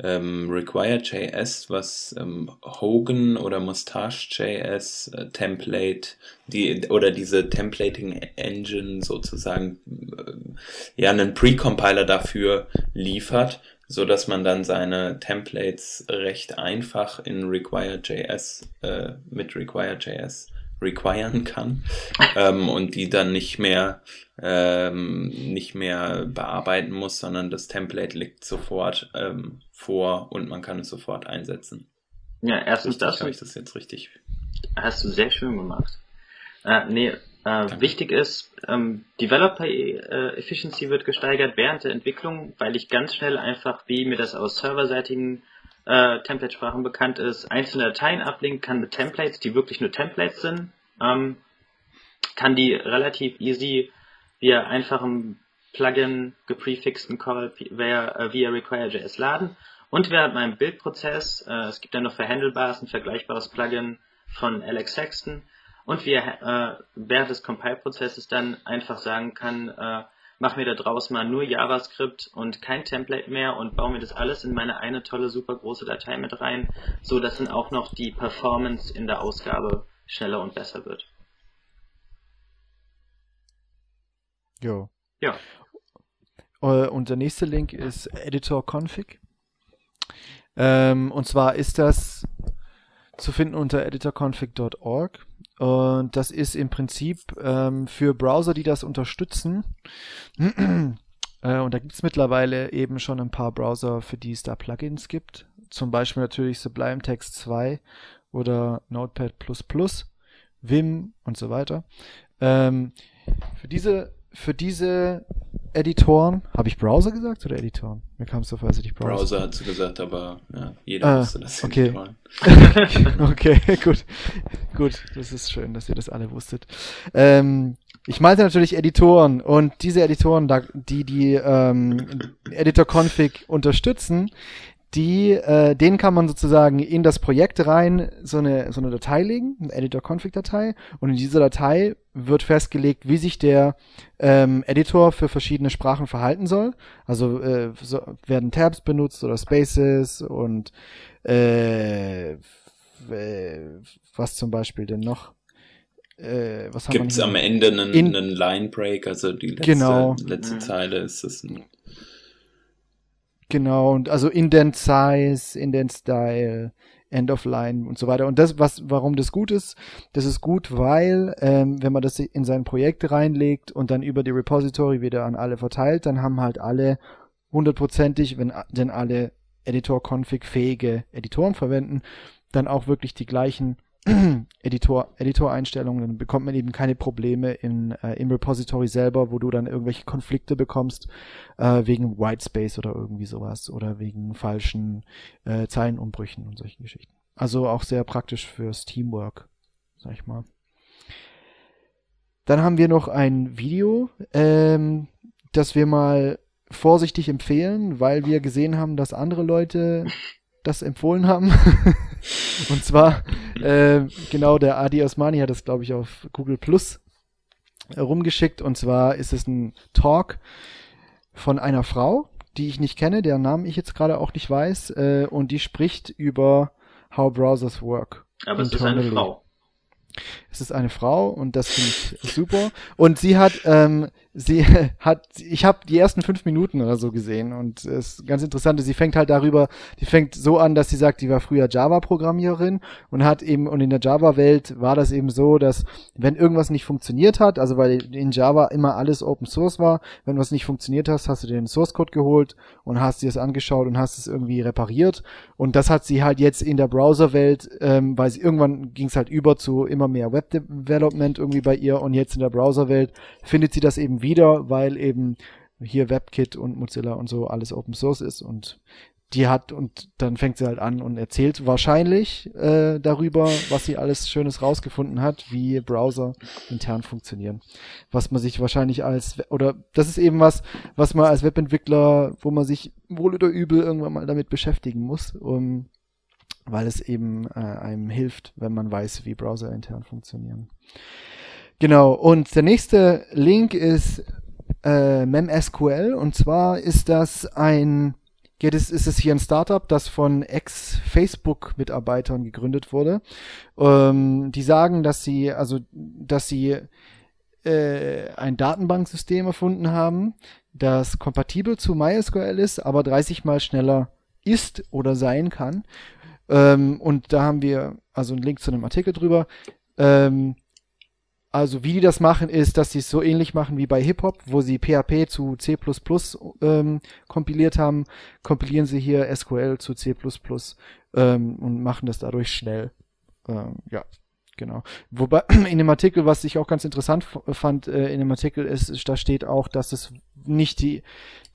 ähm, Require.js, was ähm, Hogan oder Mustache.js äh, Template, die oder diese Templating Engine sozusagen äh, ja einen Precompiler dafür liefert, so dass man dann seine Templates recht einfach in Require.js äh, mit Require.js requiren kann ähm, und die dann nicht mehr ähm, nicht mehr bearbeiten muss, sondern das Template liegt sofort ähm, vor und man kann es sofort einsetzen. Ja, erstens richtig, das. Habe ich das jetzt richtig? Hast du sehr schön gemacht. Äh, nee, äh, wichtig ist, ähm, Developer äh, Efficiency wird gesteigert während der Entwicklung, weil ich ganz schnell einfach, wie mir das aus serverseitigen äh, Template-Sprachen bekannt ist, einzelne Dateien ablinken kann mit Templates, die wirklich nur Templates sind, ähm, kann die relativ easy via einfachem Plugin geprefixten Call via, äh, via Require.js laden. Und während meinem Bildprozess, äh, es gibt dann noch für Handlebars ein vergleichbares Plugin von Alex Sexton, und wie er äh, während des Compile-Prozesses dann einfach sagen kann, äh, mach mir da draus mal nur JavaScript und kein Template mehr und baue mir das alles in meine eine tolle, super große Datei mit rein, so dass dann auch noch die Performance in der Ausgabe schneller und besser wird. Jo. Ja. Äh, und der nächste Link ist Editor Config. Ähm, und zwar ist das zu finden unter editorconfig.org. Und das ist im Prinzip ähm, für Browser, die das unterstützen. äh, und da gibt es mittlerweile eben schon ein paar Browser, für die es da Plugins gibt. Zum Beispiel natürlich Sublime Text 2 oder Notepad++, Vim und so weiter. Ähm, für diese für diese Editoren, habe ich Browser gesagt oder Editoren? Mir kam es so vor, als ich Browser. Browser hat sie gesagt, aber ja, jeder ah, wusste das. Okay. okay, gut. Gut, das ist schön, dass ihr das alle wusstet. Ähm, ich meinte natürlich Editoren und diese Editoren, die die ähm, Editor-Config unterstützen, die, äh, den kann man sozusagen in das Projekt rein so eine, so eine Datei legen, eine Editor-Config-Datei, und in dieser Datei wird festgelegt, wie sich der ähm, Editor für verschiedene Sprachen verhalten soll. Also äh, so, werden Tabs benutzt oder Spaces und äh, was zum Beispiel denn noch? Äh, Gibt es am Ende einen, in, einen Line Break, also die letzte, genau. letzte Zeile ist es ein Genau, und also Indent Size, Indent Style, End of Line und so weiter. Und das, was, warum das gut ist, das ist gut, weil, ähm, wenn man das in sein Projekt reinlegt und dann über die Repository wieder an alle verteilt, dann haben halt alle hundertprozentig, wenn denn alle Editor-Config-fähige Editoren verwenden, dann auch wirklich die gleichen Editor, Editor-Einstellungen, dann bekommt man eben keine Probleme in, äh, im Repository selber, wo du dann irgendwelche Konflikte bekommst, äh, wegen Whitespace oder irgendwie sowas oder wegen falschen äh, Zeilenumbrüchen und solchen Geschichten. Also auch sehr praktisch fürs Teamwork, sag ich mal. Dann haben wir noch ein Video, ähm, das wir mal vorsichtig empfehlen, weil wir gesehen haben, dass andere Leute das empfohlen haben. und zwar, äh, genau, der Adi Osmani hat das, glaube ich, auf Google Plus rumgeschickt. Und zwar ist es ein Talk von einer Frau, die ich nicht kenne, deren Namen ich jetzt gerade auch nicht weiß. Äh, und die spricht über How Browsers Work. Aber internally. es ist eine Frau. Es ist eine Frau und das finde ich super. Und sie hat, ähm, sie hat, ich habe die ersten fünf Minuten oder so gesehen und es ist ganz interessant. Sie fängt halt darüber, die fängt so an, dass sie sagt, die war früher Java-Programmiererin und hat eben und in der Java-Welt war das eben so, dass wenn irgendwas nicht funktioniert hat, also weil in Java immer alles Open Source war, wenn was nicht funktioniert hast, hast du dir den Source Code geholt und hast dir es angeschaut und hast es irgendwie repariert und das hat sie halt jetzt in der Browser-Welt, ähm, weil sie irgendwann ging es halt über zu immer mehr Web-Development irgendwie bei ihr und jetzt in der Browser-Welt findet sie das eben wieder, weil eben hier WebKit und Mozilla und so alles Open Source ist und die hat und dann fängt sie halt an und erzählt wahrscheinlich äh, darüber, was sie alles Schönes rausgefunden hat, wie Browser intern funktionieren. Was man sich wahrscheinlich als oder das ist eben was, was man als Webentwickler, wo man sich wohl oder übel irgendwann mal damit beschäftigen muss, um, weil es eben äh, einem hilft, wenn man weiß, wie Browser intern funktionieren. Genau, und der nächste Link ist äh, MemSQL und zwar ist das ein geht es, ist es hier ein Startup, das von Ex-Facebook-Mitarbeitern gegründet wurde. Ähm, die sagen, dass sie, also, dass sie äh, ein Datenbanksystem erfunden haben, das kompatibel zu MySQL ist, aber 30 mal schneller ist oder sein kann. Ähm, und da haben wir also einen Link zu einem Artikel drüber. Ähm, also wie die das machen, ist, dass sie es so ähnlich machen wie bei Hip-Hop, wo sie PHP zu C++ ähm, kompiliert haben, kompilieren sie hier SQL zu C++ ähm, und machen das dadurch schnell. Ähm, ja, genau. Wobei in dem Artikel, was ich auch ganz interessant fand, äh, in dem Artikel ist, da steht auch, dass es nicht die,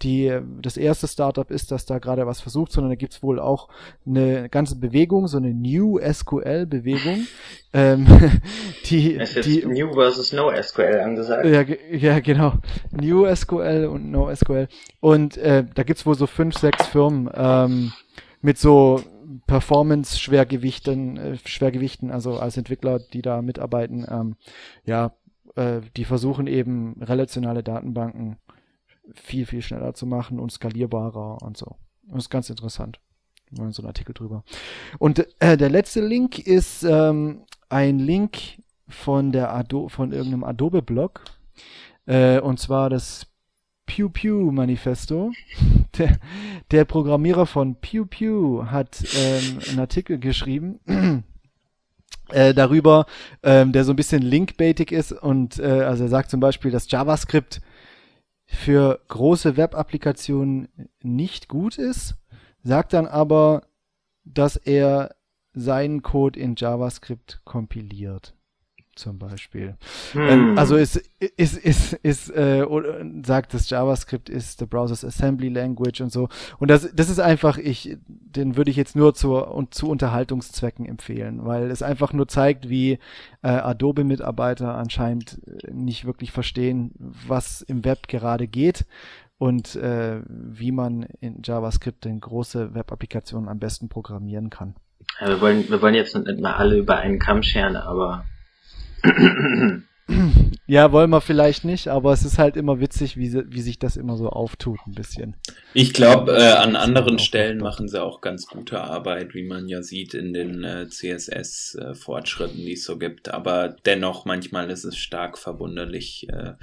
die, das erste Startup ist, das da gerade was versucht, sondern da gibt's wohl auch eine ganze Bewegung, so eine New SQL Bewegung, ähm, die, Es ist die, New versus No SQL angesagt. ja, ja, genau. New SQL und No SQL. Und äh, da gibt's wohl so fünf, sechs Firmen ähm, mit so Performance-Schwergewichten, äh, Schwergewichten, also als Entwickler, die da mitarbeiten. Ähm, ja, äh, die versuchen eben relationale Datenbanken viel, viel schneller zu machen und skalierbarer und so. Das ist ganz interessant. Mal so ein Artikel drüber. Und äh, der letzte Link ist ähm, ein Link von der Ado von irgendeinem Adobe-Blog. Äh, und zwar das Pew Pew Manifesto. Der, der Programmierer von Pew Pew hat ähm, einen Artikel geschrieben. Äh, darüber, ähm, der so ein bisschen linkbaitig ist und äh, also er sagt zum Beispiel, dass JavaScript für große Web-Applikationen nicht gut ist, sagt dann aber, dass er seinen Code in JavaScript kompiliert. Zum Beispiel. Ähm, Hm. also ist, ist, ist, ist, äh, sagt, dass JavaScript ist the browser's assembly language und so. Und das, das ist einfach, ich, den würde ich jetzt nur zur, und zu Unterhaltungszwecken empfehlen, weil es einfach nur zeigt, wie äh, Adobe-Mitarbeiter anscheinend äh, nicht wirklich verstehen, was im Web gerade geht und äh, wie man in JavaScript denn große Web-Applikationen am besten programmieren kann. Ja, wir wollen, wir wollen jetzt nicht mal alle über einen Kamm scheren, aber Ja, wollen wir vielleicht nicht, aber es ist halt immer witzig, wie, wie sich das immer so auftut, ein bisschen. Ich glaube, äh, an anderen Stellen machen sie auch ganz gute Arbeit, wie man ja sieht in den äh, CSS-Fortschritten, die es so gibt. Aber dennoch, manchmal ist es stark verwunderlich, äh,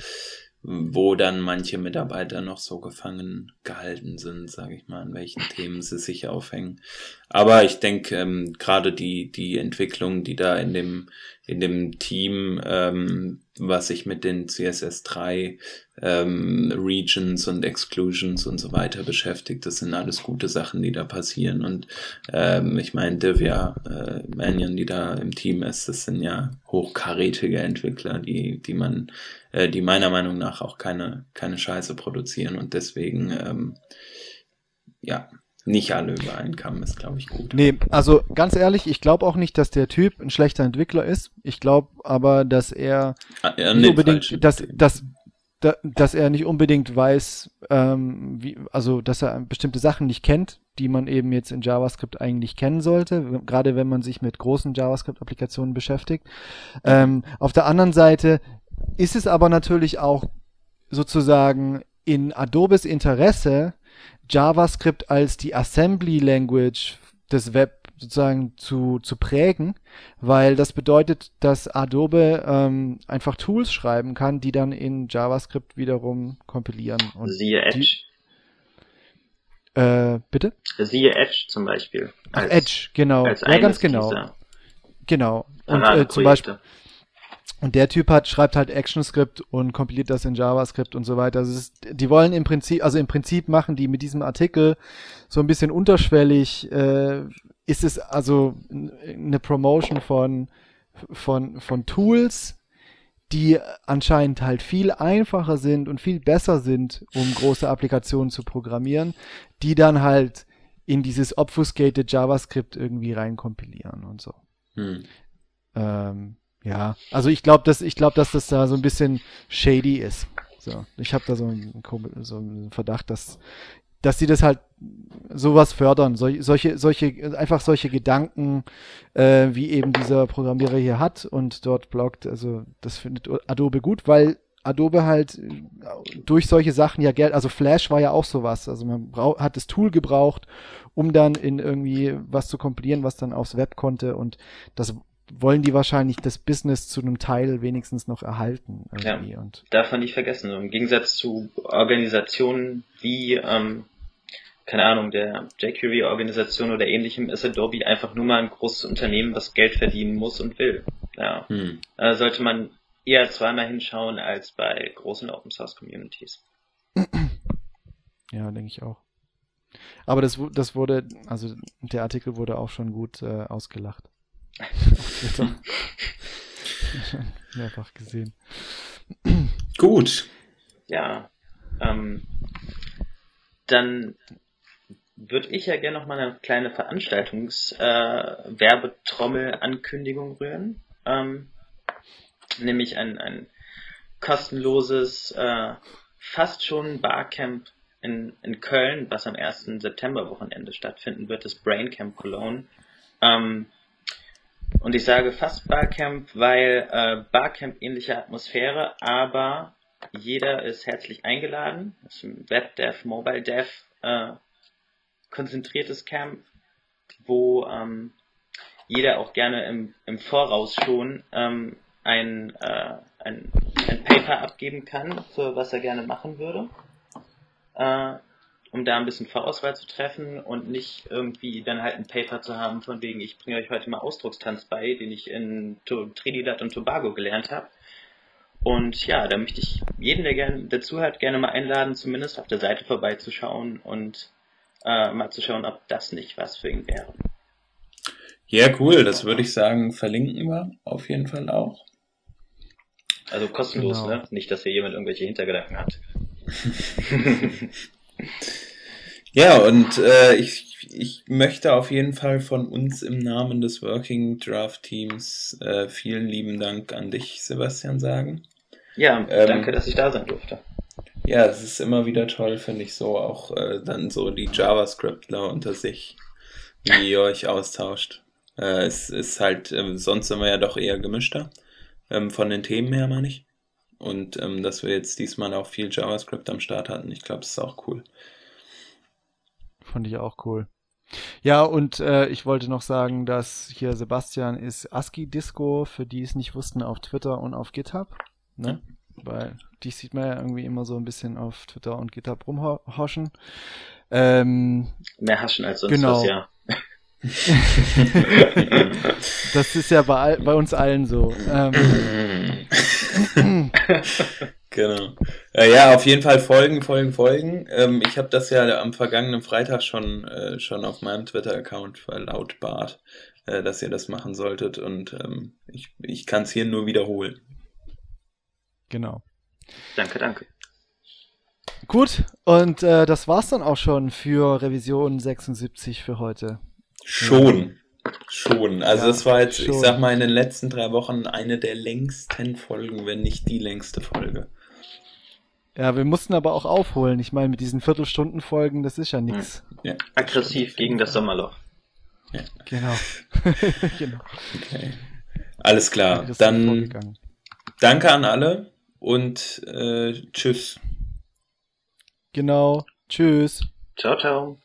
wo dann manche Mitarbeiter noch so gefangen gehalten sind, sage ich mal, an welchen Themen sie sich aufhängen. Aber ich denke, ähm, gerade die, die Entwicklung, die da in dem, in dem Team, ähm, was sich mit den CSS3 ähm, Regions und Exclusions und so weiter beschäftigt. Das sind alles gute Sachen, die da passieren. Und ähm, ich meine, Divya äh, Mannion, die da im Team ist, das sind ja hochkarätige Entwickler, die, die man, äh, die meiner Meinung nach auch keine, keine Scheiße produzieren und deswegen ähm, ja, nicht alle über einen Kamm ist, glaube ich, gut. Nee, also ganz ehrlich, ich glaube auch nicht, dass der Typ ein schlechter Entwickler ist. Ich glaube aber, dass er Ah, ja, nicht unbedingt, dass, dass, da, dass er nicht unbedingt weiß, ähm, wie, also dass er bestimmte Sachen nicht kennt, die man eben jetzt in JavaScript eigentlich kennen sollte, gerade wenn man sich mit großen JavaScript-Applikationen beschäftigt. Ähm, auf der anderen Seite ist es aber natürlich auch sozusagen in Adobes Interesse, JavaScript als die Assembly Language des Web sozusagen zu, zu prägen, weil das bedeutet, dass Adobe ähm, einfach Tools schreiben kann, die dann in JavaScript wiederum kompilieren. Und Siehe Edge. Die, äh, bitte? Siehe Edge zum Beispiel. Ach, Edge, genau. ja, ganz genau. Genau. Und äh, zum Beispiel und der Typ hat, schreibt halt ActionScript und kompiliert das in JavaScript und so weiter. Also ist, die wollen im Prinzip, also im Prinzip machen die mit diesem Artikel so ein bisschen unterschwellig, äh, ist es also eine Promotion von, von, von Tools, die anscheinend halt viel einfacher sind und viel besser sind, um große Applikationen zu programmieren, die dann halt in dieses obfuscated JavaScript irgendwie reinkompilieren und so. Hm. Ähm, ja, also ich glaube, dass ich glaube, dass das da so ein bisschen shady ist. So, ich habe da so einen, so einen Verdacht, dass dass sie das halt sowas fördern, Sol solche solche einfach solche Gedanken, äh, wie eben dieser Programmierer hier hat und dort bloggt. Also das findet Adobe gut, weil Adobe halt durch solche Sachen ja Geld, also Flash war ja auch sowas. Also man hat das Tool gebraucht, um dann in irgendwie was zu kompilieren, was dann aufs Web konnte und das wollen die wahrscheinlich das Business zu einem Teil wenigstens noch erhalten. Irgendwie. Ja, und darf man nicht vergessen. Im Gegensatz zu Organisationen wie, ähm, keine Ahnung, der jQuery-Organisation oder ähnlichem, ist Adobe einfach nur mal ein großes Unternehmen, was Geld verdienen muss und will. Ja. Hm. Da sollte man eher zweimal hinschauen als bei großen Open Source Communities. Ja, denke ich auch. Aber das, das wurde, also der Artikel wurde auch schon gut äh, ausgelacht. Mehrfach gesehen. Gut. Ja. Ähm, dann würde ich ja gerne noch mal eine kleine Veranstaltungs-Werbetrommel-Ankündigung äh, rühren. Ähm, nämlich ein, ein kostenloses, äh, fast schon Barcamp in, in Köln, was am 1. September-Wochenende stattfinden wird, das Brain Camp Cologne. Ähm, und ich sage fast Barcamp, weil äh, Barcamp ähnliche Atmosphäre, aber jeder ist herzlich eingeladen. Das ist ein Webdev, Mobile Dev, äh, konzentriertes Camp, wo ähm, jeder auch gerne im, im Voraus schon ähm, ein, äh, ein, ein Paper abgeben kann, für was er gerne machen würde. Äh, um da ein bisschen Vorauswahl zu treffen und nicht irgendwie dann halt ein Paper zu haben, von wegen, ich bringe euch heute mal Ausdruckstanz bei, den ich in Trinidad und Tobago gelernt habe. Und ja, da möchte ich jeden, der gerne dazu hat, gerne mal einladen, zumindest auf der Seite vorbeizuschauen und äh, mal zu schauen, ob das nicht was für ihn wäre. Ja, cool, das würde ich sagen, verlinken wir auf jeden Fall auch. Also kostenlos, genau. ne? Nicht, dass hier jemand irgendwelche Hintergedanken hat. Ja, und äh, ich, ich möchte auf jeden Fall von uns im Namen des Working Draft Teams äh, vielen lieben Dank an dich, Sebastian, sagen. Ja, ähm, danke, dass ich da sein durfte. Ja, es ist immer wieder toll, finde ich so, auch äh, dann so die JavaScriptler unter sich, wie ihr euch austauscht. Äh, es ist halt, äh, sonst sind wir ja doch eher gemischter, ähm, von den Themen her meine ich. Und ähm, dass wir jetzt diesmal auch viel JavaScript am Start hatten, ich glaube, das ist auch cool. Fand ich auch cool. Ja, und äh, ich wollte noch sagen, dass hier Sebastian ist ASCII Disco, für die es nicht wussten, auf Twitter und auf GitHub. Ne? Weil die sieht man ja irgendwie immer so ein bisschen auf Twitter und GitHub rumhoschen. Ähm, Mehr haschen als sonst genau. was, ja. das ist ja bei, bei uns allen so. Ähm, genau. Äh, ja, auf jeden Fall folgen, folgen, folgen. Ähm, ich habe das ja am vergangenen Freitag schon, äh, schon auf meinem Twitter-Account verlautbart, äh, dass ihr das machen solltet und ähm, ich, ich kann es hier nur wiederholen. Genau. Danke, danke. Gut, und äh, das war's dann auch schon für Revision 76 für heute. Schon. Schon. Also ja, das war jetzt, schon. ich sag mal, in den letzten drei Wochen eine der längsten Folgen, wenn nicht die längste Folge. Ja, wir mussten aber auch aufholen. Ich meine, mit diesen Viertelstunden-Folgen, das ist ja nichts. Ja. Aggressiv gegen das Sommerloch. Ja. Genau. genau. Okay. Alles klar. Dann danke an alle und äh, tschüss. Genau. Tschüss. Ciao, ciao.